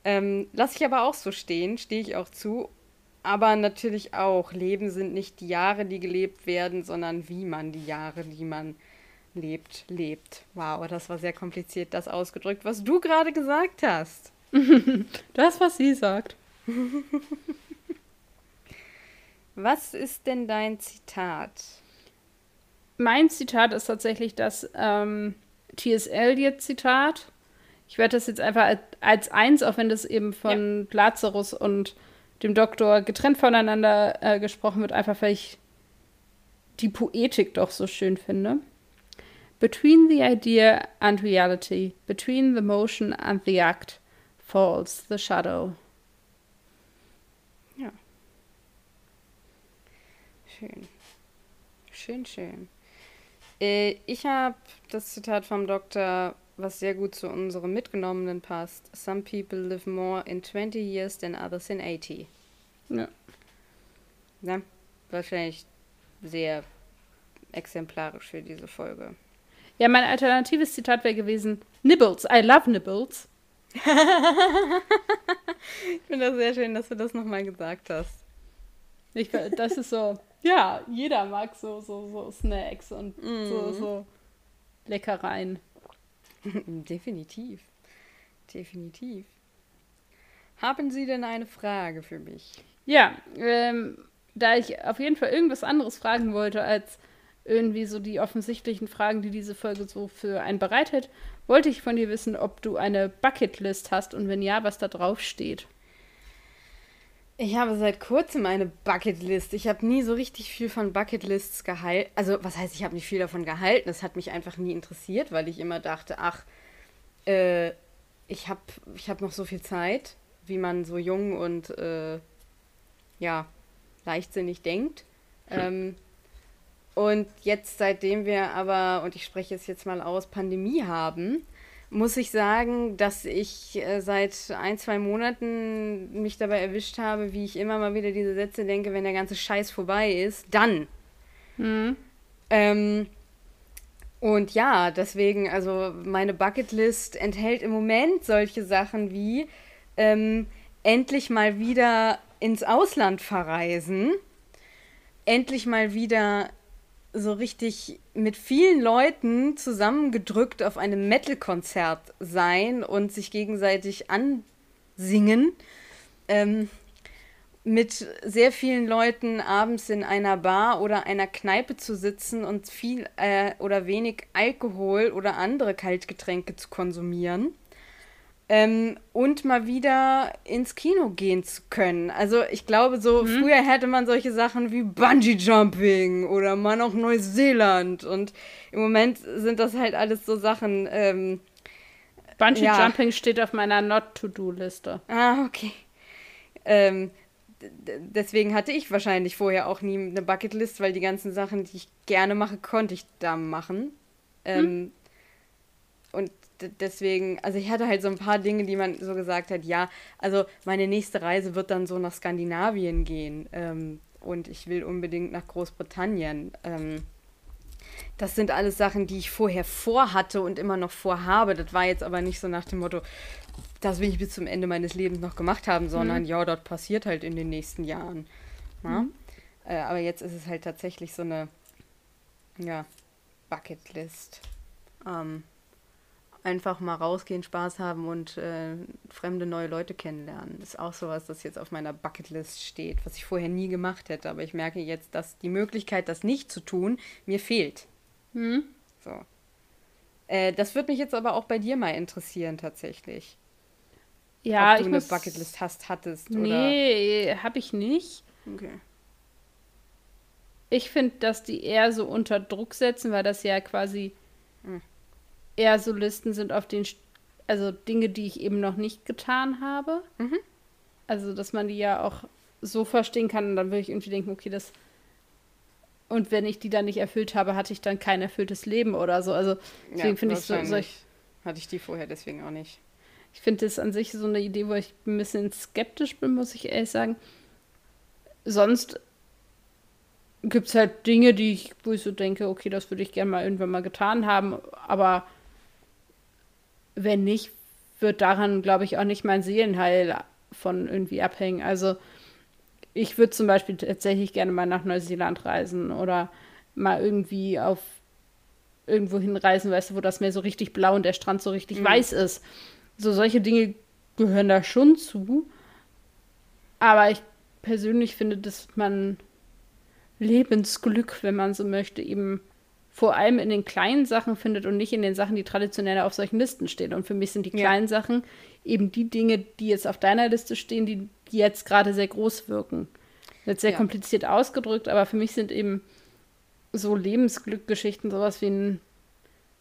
Ähm, Lasse ich aber auch so stehen, stehe ich auch zu. Aber natürlich auch, Leben sind nicht die Jahre, die gelebt werden, sondern wie man die Jahre, die man lebt, lebt. Wow, das war sehr kompliziert, das ausgedrückt, was du gerade gesagt hast. das, was sie sagt. was ist denn dein Zitat? Mein Zitat ist tatsächlich das ähm, T.S. Eliot-Zitat. Ich werde das jetzt einfach als eins, auch wenn das eben von ja. Lazarus und dem Doktor getrennt voneinander äh, gesprochen wird, einfach weil ich die Poetik doch so schön finde. Between the idea and reality, between the motion and the act, falls the shadow. Ja. Schön. Schön, schön. Äh, ich habe das Zitat vom Doktor, was sehr gut zu unserem Mitgenommenen passt. Some people live more in 20 years than others in 80. Ja. Ja, wahrscheinlich sehr exemplarisch für diese Folge. Ja, mein alternatives Zitat wäre gewesen: Nibbles, I love Nibbles. ich finde das sehr schön, dass du das nochmal gesagt hast. Ich, das ist so, ja, jeder mag so, so, so Snacks und mm. so, mhm. so Leckereien. Definitiv. Definitiv. Haben Sie denn eine Frage für mich? Ja, ähm, da ich auf jeden Fall irgendwas anderes fragen wollte als irgendwie so die offensichtlichen Fragen, die diese Folge so für einen bereitet, wollte ich von dir wissen, ob du eine Bucketlist hast und wenn ja, was da drauf steht. Ich habe seit kurzem eine Bucketlist. Ich habe nie so richtig viel von Bucketlists gehalten. Also, was heißt, ich habe nicht viel davon gehalten? Es hat mich einfach nie interessiert, weil ich immer dachte, ach, äh, ich habe ich hab noch so viel Zeit, wie man so jung und, äh, ja, leichtsinnig denkt. Hm. Ähm, und jetzt, seitdem wir aber, und ich spreche es jetzt mal aus, Pandemie haben, muss ich sagen, dass ich äh, seit ein, zwei Monaten mich dabei erwischt habe, wie ich immer mal wieder diese Sätze denke, wenn der ganze Scheiß vorbei ist, dann. Mhm. Ähm, und ja, deswegen, also meine Bucketlist enthält im Moment solche Sachen wie ähm, endlich mal wieder ins Ausland verreisen, endlich mal wieder so richtig mit vielen Leuten zusammengedrückt auf einem Metal-Konzert sein und sich gegenseitig ansingen. Ähm, mit sehr vielen Leuten abends in einer Bar oder einer Kneipe zu sitzen und viel äh, oder wenig Alkohol oder andere Kaltgetränke zu konsumieren. Ähm, und mal wieder ins Kino gehen zu können. Also ich glaube, so mhm. früher hätte man solche Sachen wie Bungee Jumping oder mal noch Neuseeland. Und im Moment sind das halt alles so Sachen. Ähm, Bungee Jumping ja. steht auf meiner Not-to-Do-Liste. Ah, okay. Ähm, deswegen hatte ich wahrscheinlich vorher auch nie eine Bucketlist, weil die ganzen Sachen, die ich gerne mache, konnte ich da machen. Ähm, hm. Deswegen, also ich hatte halt so ein paar Dinge, die man so gesagt hat, ja, also meine nächste Reise wird dann so nach Skandinavien gehen ähm, und ich will unbedingt nach Großbritannien. Ähm, das sind alles Sachen, die ich vorher vorhatte und immer noch vorhabe. Das war jetzt aber nicht so nach dem Motto, das will ich bis zum Ende meines Lebens noch gemacht haben, sondern mhm. ja, das passiert halt in den nächsten Jahren. Mhm. Äh, aber jetzt ist es halt tatsächlich so eine, ja, Bucketlist. Ähm, einfach mal rausgehen, Spaß haben und äh, fremde neue Leute kennenlernen. Das ist auch sowas, das jetzt auf meiner Bucketlist steht, was ich vorher nie gemacht hätte. Aber ich merke jetzt, dass die Möglichkeit, das nicht zu tun, mir fehlt. Mhm. So. Äh, das würde mich jetzt aber auch bei dir mal interessieren, tatsächlich. Ja, Ob du ich eine muss... Bucketlist hast, hattest, nee, habe ich nicht. Okay. Ich finde, dass die eher so unter Druck setzen, weil das ja quasi hm. Eher so Listen sind, auf den, also Dinge, die ich eben noch nicht getan habe. Mhm. Also, dass man die ja auch so verstehen kann und dann würde ich irgendwie denken, okay, das und wenn ich die dann nicht erfüllt habe, hatte ich dann kein erfülltes Leben oder so. Also deswegen ja, finde ich so, solch, hatte ich die vorher deswegen auch nicht. Ich finde das an sich so eine Idee, wo ich ein bisschen skeptisch bin, muss ich ehrlich sagen. Sonst gibt es halt Dinge, die ich, wo ich so denke, okay, das würde ich gerne mal irgendwann mal getan haben, aber wenn nicht, wird daran, glaube ich, auch nicht mein Seelenheil von irgendwie abhängen. Also ich würde zum Beispiel tatsächlich gerne mal nach Neuseeland reisen oder mal irgendwie auf irgendwo hinreisen, weißt du, wo das Meer so richtig blau und der Strand so richtig mhm. weiß ist. So solche Dinge gehören da schon zu. Aber ich persönlich finde, dass man Lebensglück, wenn man so möchte, eben vor allem in den kleinen Sachen findet und nicht in den Sachen, die traditionell auf solchen Listen stehen. Und für mich sind die kleinen ja. Sachen eben die Dinge, die jetzt auf deiner Liste stehen, die, jetzt gerade sehr groß wirken. Jetzt sehr ja. kompliziert ausgedrückt, aber für mich sind eben so Lebensglückgeschichten sowas wie ein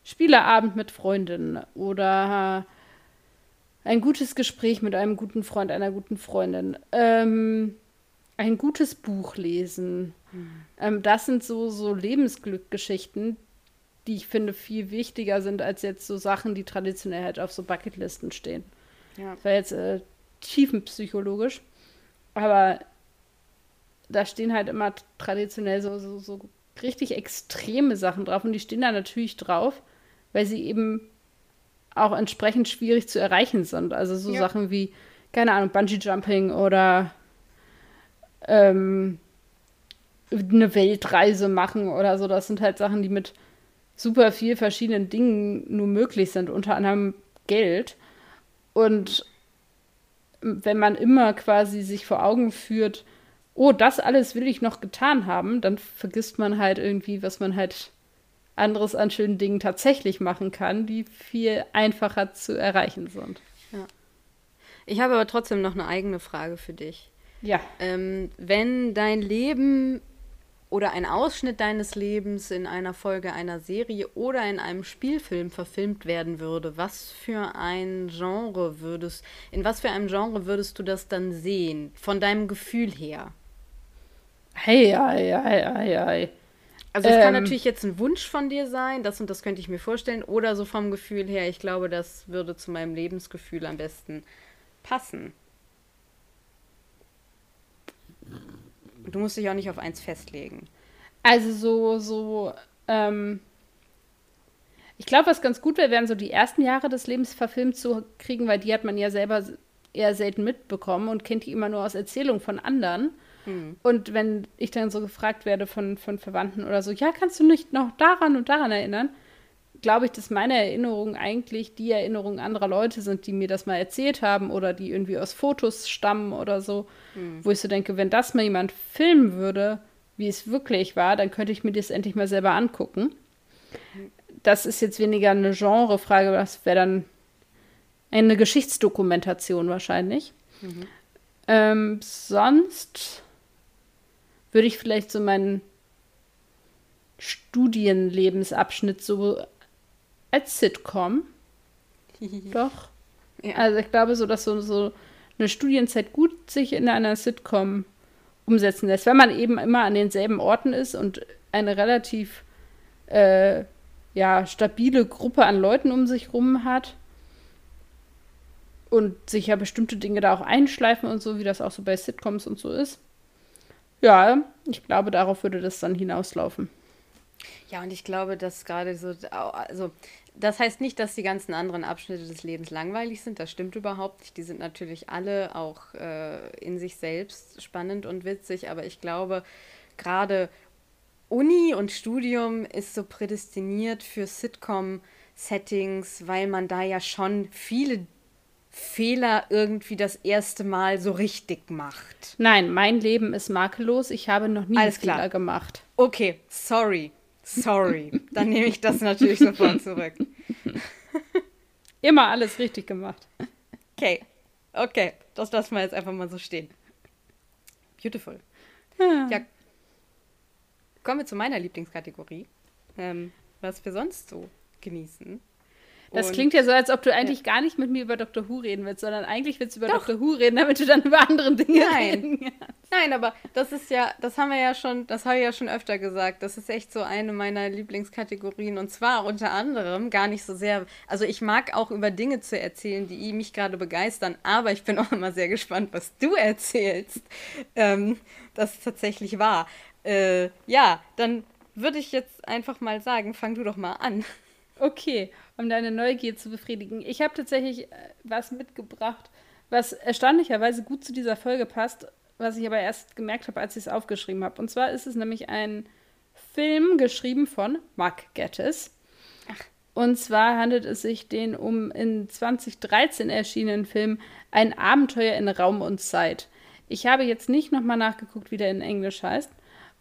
Spieleabend mit Freundinnen oder ein gutes Gespräch mit einem guten Freund, einer guten Freundin, ähm, ein gutes Buch lesen. Mhm. Ähm, das sind so, so Lebensglückgeschichten, die ich finde viel wichtiger sind als jetzt so Sachen, die traditionell halt auf so Bucketlisten stehen. Ja. Das war jetzt äh, tiefenpsychologisch. Aber da stehen halt immer traditionell so, so, so richtig extreme Sachen drauf und die stehen da natürlich drauf, weil sie eben auch entsprechend schwierig zu erreichen sind. Also so ja. Sachen wie, keine Ahnung, Bungee Jumping oder ähm, eine Weltreise machen oder so. Das sind halt Sachen, die mit super viel verschiedenen Dingen nur möglich sind, unter anderem Geld. Und wenn man immer quasi sich vor Augen führt, oh, das alles will ich noch getan haben, dann vergisst man halt irgendwie, was man halt anderes an schönen Dingen tatsächlich machen kann, die viel einfacher zu erreichen sind. Ja. Ich habe aber trotzdem noch eine eigene Frage für dich. Ja. Ähm, wenn dein Leben oder ein Ausschnitt deines Lebens in einer Folge einer Serie oder in einem Spielfilm verfilmt werden würde, was für ein Genre würdest, in was für einem Genre würdest du das dann sehen, von deinem Gefühl her? Hey, hey, hey, hey, hey. Also es ähm, kann natürlich jetzt ein Wunsch von dir sein, das und das könnte ich mir vorstellen, oder so vom Gefühl her, ich glaube, das würde zu meinem Lebensgefühl am besten passen. Du musst dich auch nicht auf eins festlegen. Also so, so, ähm, ich glaube, was ganz gut wäre, wären so die ersten Jahre des Lebens verfilmt zu kriegen, weil die hat man ja selber eher selten mitbekommen und kennt die immer nur aus Erzählungen von anderen. Hm. Und wenn ich dann so gefragt werde von, von Verwandten oder so, ja, kannst du nicht noch daran und daran erinnern, glaube ich, dass meine Erinnerungen eigentlich die Erinnerungen anderer Leute sind, die mir das mal erzählt haben oder die irgendwie aus Fotos stammen oder so, mhm. wo ich so denke, wenn das mal jemand filmen würde, wie es wirklich war, dann könnte ich mir das endlich mal selber angucken. Das ist jetzt weniger eine Genrefrage, das wäre dann eine Geschichtsdokumentation wahrscheinlich. Mhm. Ähm, sonst würde ich vielleicht so meinen Studienlebensabschnitt so als Sitcom. Doch. Ja. Also ich glaube so, dass so, so eine Studienzeit gut sich in einer Sitcom umsetzen lässt, wenn man eben immer an denselben Orten ist und eine relativ äh, ja, stabile Gruppe an Leuten um sich rum hat und sich ja bestimmte Dinge da auch einschleifen und so, wie das auch so bei Sitcoms und so ist. Ja, ich glaube, darauf würde das dann hinauslaufen. Ja, und ich glaube, dass gerade so, also das heißt nicht, dass die ganzen anderen Abschnitte des Lebens langweilig sind. Das stimmt überhaupt nicht. Die sind natürlich alle auch äh, in sich selbst spannend und witzig. Aber ich glaube, gerade Uni und Studium ist so prädestiniert für Sitcom-Settings, weil man da ja schon viele Fehler irgendwie das erste Mal so richtig macht. Nein, mein Leben ist makellos. Ich habe noch nie Alles Fehler klar. gemacht. Okay, sorry. Sorry. Dann nehme ich das natürlich sofort zurück. Immer alles richtig gemacht. Okay. Okay. Das lassen wir jetzt einfach mal so stehen. Beautiful. Ja. ja. Kommen wir zu meiner Lieblingskategorie. Ähm, was wir sonst so genießen. Das und, klingt ja so, als ob du eigentlich ja. gar nicht mit mir über Dr. Who reden willst, sondern eigentlich willst du über Doch. Dr. Who reden, damit du dann über andere Dinge Nein. reden kannst. Nein, aber das ist ja, das haben wir ja schon, das habe ich ja schon öfter gesagt. Das ist echt so eine meiner Lieblingskategorien. Und zwar unter anderem gar nicht so sehr. Also ich mag auch über Dinge zu erzählen, die mich gerade begeistern, aber ich bin auch immer sehr gespannt, was du erzählst. Ähm, das ist tatsächlich wahr. Äh, ja, dann würde ich jetzt einfach mal sagen, fang du doch mal an. Okay, um deine Neugier zu befriedigen. Ich habe tatsächlich äh, was mitgebracht, was erstaunlicherweise gut zu dieser Folge passt, was ich aber erst gemerkt habe, als ich es aufgeschrieben habe. Und zwar ist es nämlich ein Film geschrieben von Mark Gettis. Ach. Und zwar handelt es sich den um in 2013 erschienenen Film Ein Abenteuer in Raum und Zeit. Ich habe jetzt nicht nochmal nachgeguckt, wie der in Englisch heißt.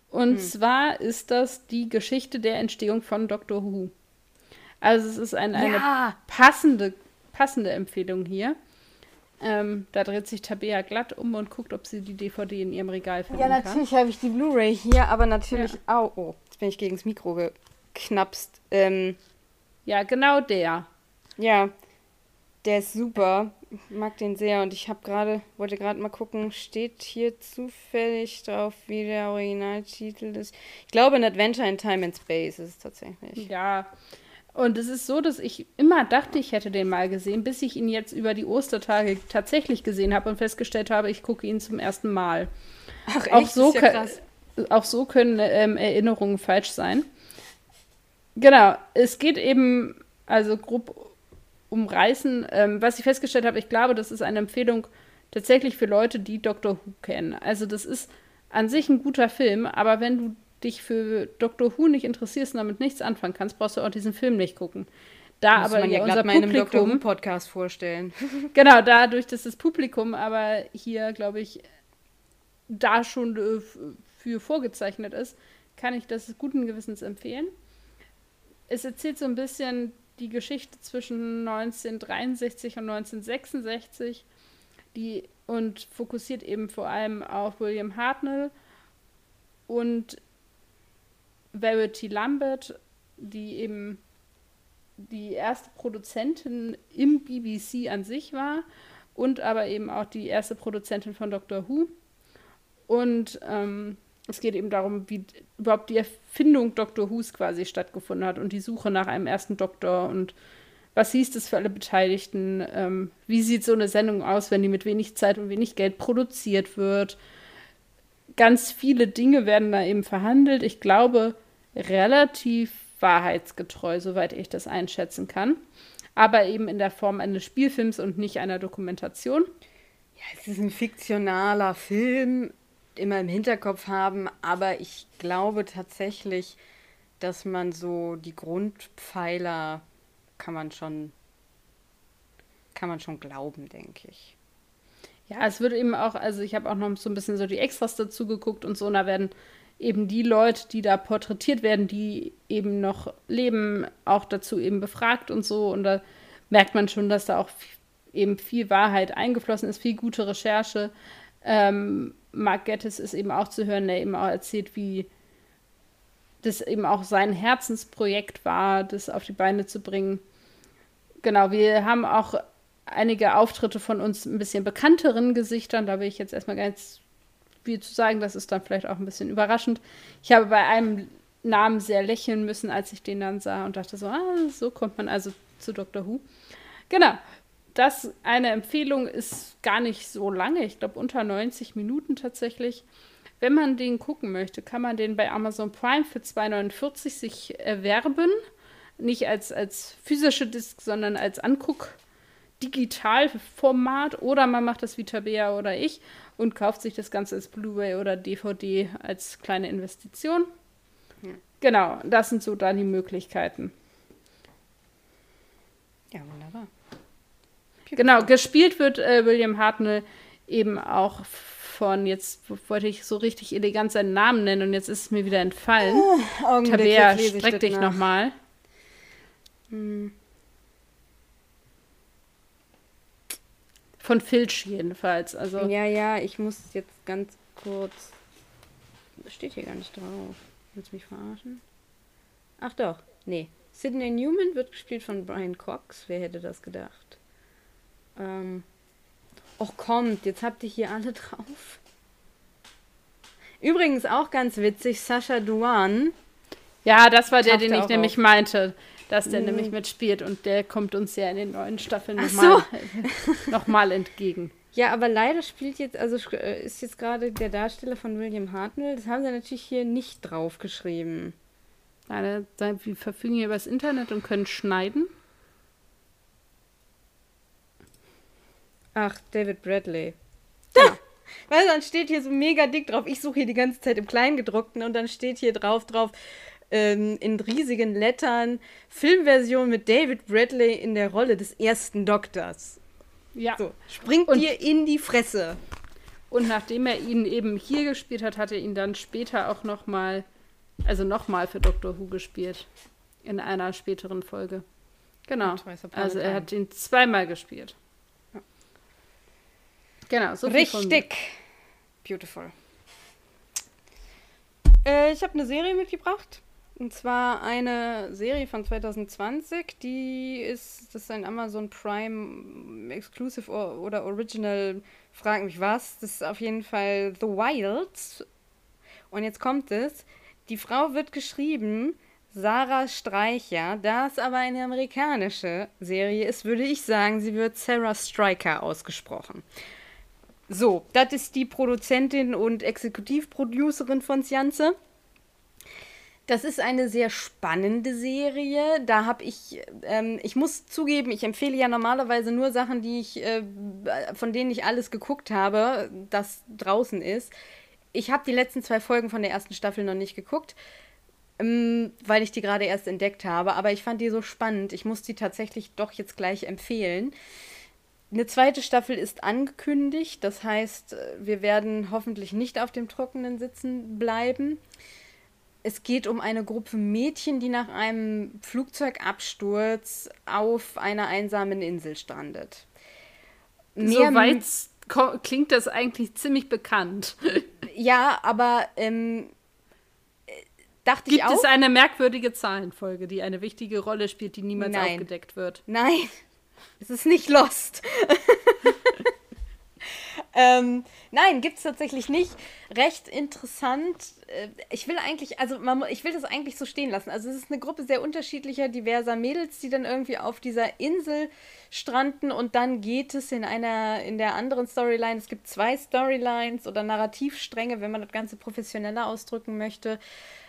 Und hm. zwar ist das die Geschichte der Entstehung von Doctor Who. Also es ist ein, eine ja. passende, passende Empfehlung hier. Ähm, da dreht sich Tabea glatt um und guckt, ob sie die DVD in ihrem Regal finden kann. Ja, natürlich habe ich die Blu-ray hier, aber natürlich ja. auch. Oh, jetzt bin ich gegen das Mikro geknapst. Ähm, ja, genau der. Ja, der ist super. Ich mag den sehr und ich habe gerade, wollte gerade mal gucken, steht hier zufällig drauf, wie der Originaltitel ist. Ich glaube, ein Adventure in Time and Space ist es tatsächlich. Ja, und es ist so, dass ich immer dachte, ich hätte den mal gesehen, bis ich ihn jetzt über die Ostertage tatsächlich gesehen habe und festgestellt habe, ich gucke ihn zum ersten Mal. Ach, echt? Auch so, ja auch so können ähm, Erinnerungen falsch sein. Genau, es geht eben, also grob umreißen, ähm, was ich festgestellt habe, ich glaube, das ist eine Empfehlung tatsächlich für Leute, die Doctor Who kennen. Also das ist an sich ein guter Film, aber wenn du dich für Dr. Who nicht interessierst und damit nichts anfangen kannst, brauchst du auch diesen Film nicht gucken. Da Muss aber man ja unser Publikum, Podcast vorstellen. genau, dadurch, dass das Publikum aber hier, glaube ich, da schon äh, für vorgezeichnet ist, kann ich das guten Gewissens empfehlen. Es erzählt so ein bisschen die Geschichte zwischen 1963 und 1966 die, und fokussiert eben vor allem auf William Hartnell und Verity Lambert, die eben die erste Produzentin im BBC an sich war und aber eben auch die erste Produzentin von Doctor Who. Und ähm, es geht eben darum, wie überhaupt die Erfindung Doctor Who's quasi stattgefunden hat und die Suche nach einem ersten Doktor und was hieß das für alle Beteiligten? Ähm, wie sieht so eine Sendung aus, wenn die mit wenig Zeit und wenig Geld produziert wird? ganz viele Dinge werden da eben verhandelt. Ich glaube, relativ wahrheitsgetreu, soweit ich das einschätzen kann. Aber eben in der Form eines Spielfilms und nicht einer Dokumentation. Ja, es ist ein fiktionaler Film, immer im Hinterkopf haben, aber ich glaube tatsächlich, dass man so die Grundpfeiler kann man schon kann man schon glauben, denke ich. Ja, es wird eben auch, also ich habe auch noch so ein bisschen so die Extras dazu geguckt und so, und da werden eben die Leute, die da porträtiert werden, die eben noch leben, auch dazu eben befragt und so. Und da merkt man schon, dass da auch eben viel Wahrheit eingeflossen ist, viel gute Recherche. Ähm, Mark Gettis ist eben auch zu hören, der eben auch erzählt, wie das eben auch sein Herzensprojekt war, das auf die Beine zu bringen. Genau, wir haben auch einige Auftritte von uns ein bisschen bekannteren Gesichtern. Da will ich jetzt erstmal ganz viel zu sagen. Das ist dann vielleicht auch ein bisschen überraschend. Ich habe bei einem Namen sehr lächeln müssen, als ich den dann sah und dachte so, ah, so kommt man also zu Dr. Who. Genau. Das eine Empfehlung ist gar nicht so lange. Ich glaube unter 90 Minuten tatsächlich. Wenn man den gucken möchte, kann man den bei Amazon Prime für 2,49 sich erwerben. Nicht als, als physische Disc, sondern als Anguck- Digitalformat oder man macht das wie Tabea oder ich und kauft sich das Ganze als Blu-ray oder DVD als kleine Investition. Ja. Genau, das sind so dann die Möglichkeiten. Ja, wunderbar. Genau, gespielt wird äh, William Hartnell eben auch von, jetzt wollte ich so richtig elegant seinen Namen nennen und jetzt ist es mir wieder entfallen. Oh, Tabea, streck dich nochmal. Hm. Von Filch jedenfalls. Also. Ja, ja, ich muss jetzt ganz kurz. Das steht hier gar nicht drauf. Willst du mich verarschen? Ach doch, nee. Sidney Newman wird gespielt von Brian Cox. Wer hätte das gedacht? Ähm. Och, kommt, jetzt habt ihr hier alle drauf. Übrigens auch ganz witzig, Sascha Duan. Ja, das war der, den ich nämlich auf. meinte dass der mhm. nämlich mitspielt und der kommt uns ja in den neuen Staffeln nochmal so. noch entgegen. Ja, aber leider spielt jetzt, also äh, ist jetzt gerade der Darsteller von William Hartnell, das haben sie natürlich hier nicht draufgeschrieben. Leider, wir verfügen hier über das Internet und können schneiden. Ach, David Bradley. Ja. Weil dann steht hier so mega dick drauf. Ich suche hier die ganze Zeit im Kleingedruckten und dann steht hier drauf drauf ähm, in riesigen Lettern Filmversion mit David Bradley in der Rolle des ersten Doktors. Ja. So, springt und, dir in die Fresse. Und nachdem er ihn eben hier gespielt hat, hat er ihn dann später auch noch mal, also noch mal für Doctor Who gespielt. In einer späteren Folge. Genau. Also er hat ihn zweimal gespielt. Ja. Genau, so Richtig. Beautiful. Äh, ich habe eine Serie mitgebracht. Und zwar eine Serie von 2020, die ist, das ist ein Amazon Prime Exclusive oder Original, frag mich was. Das ist auf jeden Fall The Wilds. Und jetzt kommt es. Die Frau wird geschrieben, Sarah Streicher. Da es aber eine amerikanische Serie ist, würde ich sagen, sie wird Sarah Striker ausgesprochen. So, das ist die Produzentin und Exekutivproducerin von Sjanze. Das ist eine sehr spannende Serie. Da habe ich, ähm, ich muss zugeben, ich empfehle ja normalerweise nur Sachen, die ich, äh, von denen ich alles geguckt habe, das draußen ist. Ich habe die letzten zwei Folgen von der ersten Staffel noch nicht geguckt, ähm, weil ich die gerade erst entdeckt habe. Aber ich fand die so spannend. Ich muss die tatsächlich doch jetzt gleich empfehlen. Eine zweite Staffel ist angekündigt. Das heißt, wir werden hoffentlich nicht auf dem Trockenen sitzen bleiben. Es geht um eine Gruppe Mädchen, die nach einem Flugzeugabsturz auf einer einsamen Insel strandet. Soweit klingt das eigentlich ziemlich bekannt. Ja, aber ähm, dachte Gibt ich auch. Gibt es eine merkwürdige Zahlenfolge, die eine wichtige Rolle spielt, die niemals Nein. aufgedeckt wird? Nein, es ist nicht Lost. Ähm, nein, gibt es tatsächlich nicht. Recht interessant. Äh, ich will eigentlich, also man, ich will das eigentlich so stehen lassen. Also es ist eine Gruppe sehr unterschiedlicher, diverser Mädels, die dann irgendwie auf dieser Insel stranden und dann geht es in einer, in der anderen Storyline. Es gibt zwei Storylines oder Narrativstränge, wenn man das Ganze professioneller ausdrücken möchte.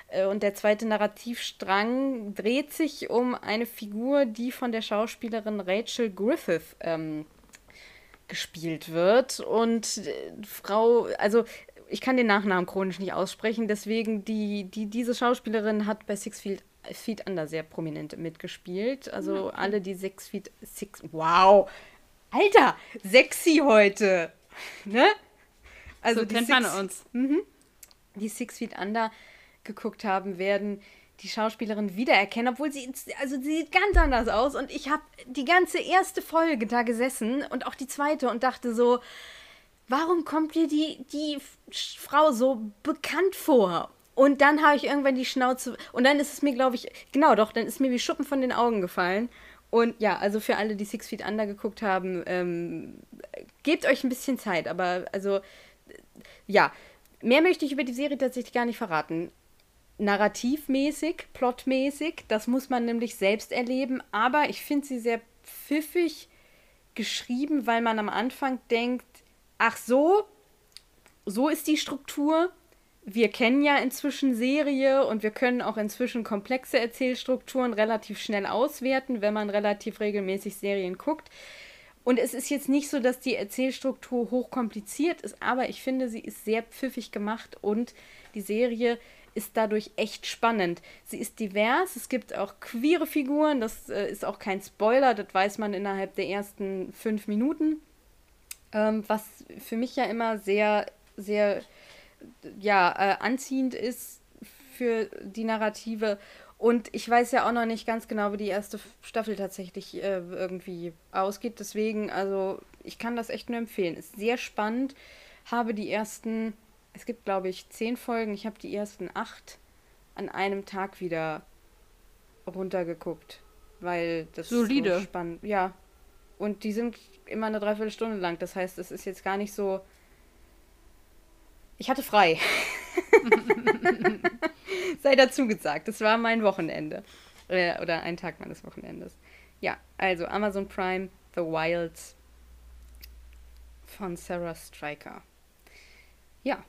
Äh, und der zweite Narrativstrang dreht sich um eine Figur, die von der Schauspielerin Rachel Griffith ähm, gespielt wird. Und äh, Frau, also ich kann den Nachnamen chronisch nicht aussprechen, deswegen die, die, diese Schauspielerin hat bei Six Feet, Feet Under sehr prominent mitgespielt. Also okay. alle die Six Feet, Six, wow, Alter, sexy heute, ne? Also so kennt Six, man uns. Mhm, die Six Feet Under geguckt haben, werden die Schauspielerin wiedererkennen, obwohl sie, also sie sieht ganz anders aus. Und ich habe die ganze erste Folge da gesessen und auch die zweite und dachte so, warum kommt dir die, die Frau so bekannt vor? Und dann habe ich irgendwann die Schnauze. Und dann ist es mir, glaube ich, genau doch, dann ist mir wie Schuppen von den Augen gefallen. Und ja, also für alle, die Six Feet Under geguckt haben, ähm, gebt euch ein bisschen Zeit. Aber also, ja, mehr möchte ich über die Serie tatsächlich gar nicht verraten narrativmäßig, plotmäßig. Das muss man nämlich selbst erleben. Aber ich finde sie sehr pfiffig geschrieben, weil man am Anfang denkt, ach so, so ist die Struktur. Wir kennen ja inzwischen Serie und wir können auch inzwischen komplexe Erzählstrukturen relativ schnell auswerten, wenn man relativ regelmäßig Serien guckt. Und es ist jetzt nicht so, dass die Erzählstruktur hochkompliziert ist, aber ich finde, sie ist sehr pfiffig gemacht und die Serie ist dadurch echt spannend. Sie ist divers, es gibt auch queere Figuren, das äh, ist auch kein Spoiler, das weiß man innerhalb der ersten fünf Minuten. Ähm, was für mich ja immer sehr, sehr ja, äh, anziehend ist für die Narrative. Und ich weiß ja auch noch nicht ganz genau, wie die erste Staffel tatsächlich äh, irgendwie ausgeht. Deswegen, also ich kann das echt nur empfehlen. Ist sehr spannend. Habe die ersten es gibt, glaube ich, zehn Folgen. Ich habe die ersten acht an einem Tag wieder runtergeguckt, weil das Solide. so spannend. Ja. Und die sind immer eine Dreiviertelstunde lang. Das heißt, es ist jetzt gar nicht so. Ich hatte frei. Sei dazu gesagt. Das war mein Wochenende. Äh, oder ein Tag meines Wochenendes. Ja, also Amazon Prime, The Wilds von Sarah Striker. Ja,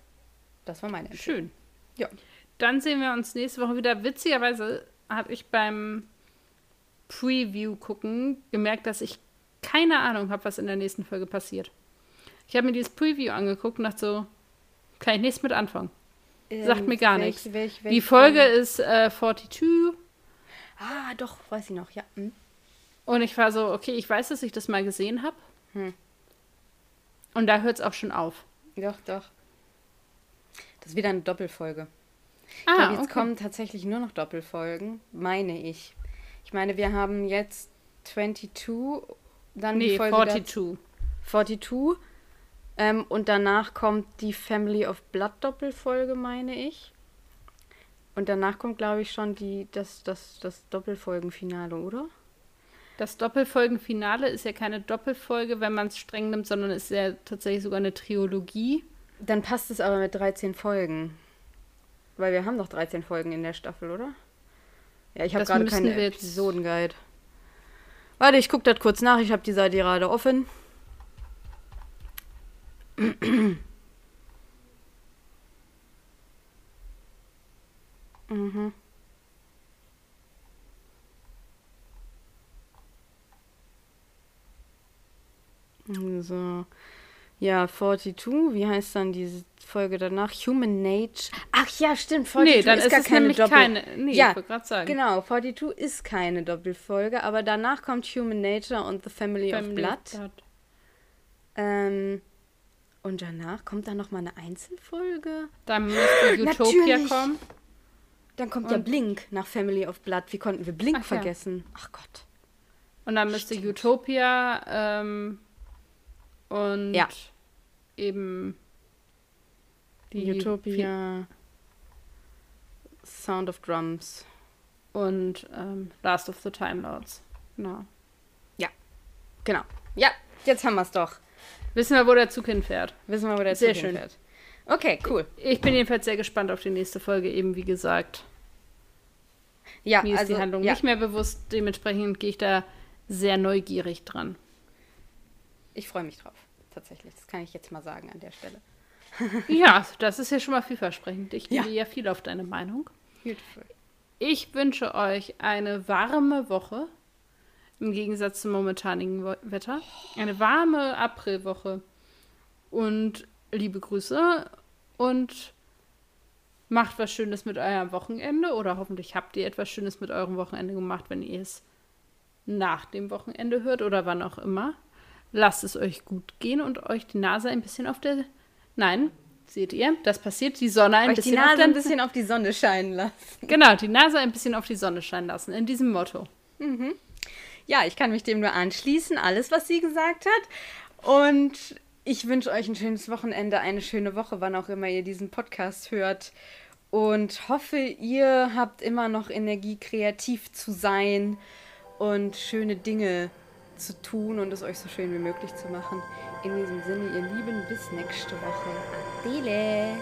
das war meine Empfehlung. Schön. Ja. Dann sehen wir uns nächste Woche wieder. Witzigerweise habe ich beim Preview gucken gemerkt, dass ich keine Ahnung habe, was in der nächsten Folge passiert. Ich habe mir dieses Preview angeguckt und dachte so, kann ich nichts mit anfangen. Ähm, Sagt mir gar welch, nichts. Welch, welch, Die Folge ist äh, 42. Ah, doch, weiß ich noch, ja. Hm. Und ich war so, okay, ich weiß, dass ich das mal gesehen habe. Hm. Und da hört es auch schon auf. Doch, doch. Das ist wieder eine Doppelfolge. Ah, ich glaube, jetzt okay. kommen tatsächlich nur noch Doppelfolgen, meine ich. Ich meine, wir haben jetzt 22, dann nee, die Folge 42. 42. Ähm, und danach kommt die Family of Blood Doppelfolge, meine ich. Und danach kommt, glaube ich, schon die, das, das, das Doppelfolgenfinale, oder? Das Doppelfolgenfinale ist ja keine Doppelfolge, wenn man es streng nimmt, sondern ist ja tatsächlich sogar eine Trilogie. Dann passt es aber mit 13 Folgen. Weil wir haben doch 13 Folgen in der Staffel, oder? Ja, ich habe gerade keinen Episodenguide. Warte, ich gucke das kurz nach. Ich habe die Seite gerade offen. mhm. So. Ja, 42, wie heißt dann diese Folge danach? Human Nature. Ach ja, stimmt, 42 nee, dann ist, ist gar keine Doppel... Keine, nee, ja, ich gerade sagen. Genau, 42 ist keine Doppelfolge, aber danach kommt Human Nature und The Family, Family of Blood. Blood. Ähm, und danach kommt dann noch mal eine Einzelfolge. Dann müsste Utopia kommen. Dann kommt und ja Blink nach Family of Blood. Wie konnten wir Blink Ach, vergessen? Ja. Ach Gott. Und dann müsste Stimmt. Utopia ähm, und ja eben die Utopia, Sound of Drums und ähm, Last of the Time Lords. Genau. Ja, genau. Ja, jetzt haben wir es doch. Wissen wir, wo der Zug hinfährt. Wissen wir, wo der sehr Zug schön. hinfährt. Okay, cool. Ich bin jedenfalls sehr gespannt auf die nächste Folge, eben wie gesagt. Ja, Mir ist also, die Handlung ja. nicht mehr bewusst, dementsprechend gehe ich da sehr neugierig dran. Ich freue mich drauf tatsächlich. Das kann ich jetzt mal sagen an der Stelle. ja, das ist ja schon mal vielversprechend. Ich gebe ja. ja viel auf deine Meinung. Beautiful. Ich wünsche euch eine warme Woche im Gegensatz zum momentanigen Wetter. Eine warme Aprilwoche. Und liebe Grüße und macht was Schönes mit eurem Wochenende oder hoffentlich habt ihr etwas Schönes mit eurem Wochenende gemacht, wenn ihr es nach dem Wochenende hört oder wann auch immer. Lasst es euch gut gehen und euch die Nase ein bisschen auf der. Nein, seht ihr, das passiert, die Sonne ein Euch bisschen die Nase auf der ein bisschen auf die Sonne scheinen lassen. Genau, die Nase ein bisschen auf die Sonne scheinen lassen, in diesem Motto. Ja, ich kann mich dem nur anschließen, alles, was sie gesagt hat. Und ich wünsche euch ein schönes Wochenende, eine schöne Woche, wann auch immer ihr diesen Podcast hört. Und hoffe, ihr habt immer noch Energie, kreativ zu sein und schöne Dinge zu tun und es euch so schön wie möglich zu machen. In diesem Sinne, ihr Lieben, bis nächste Woche. Adele!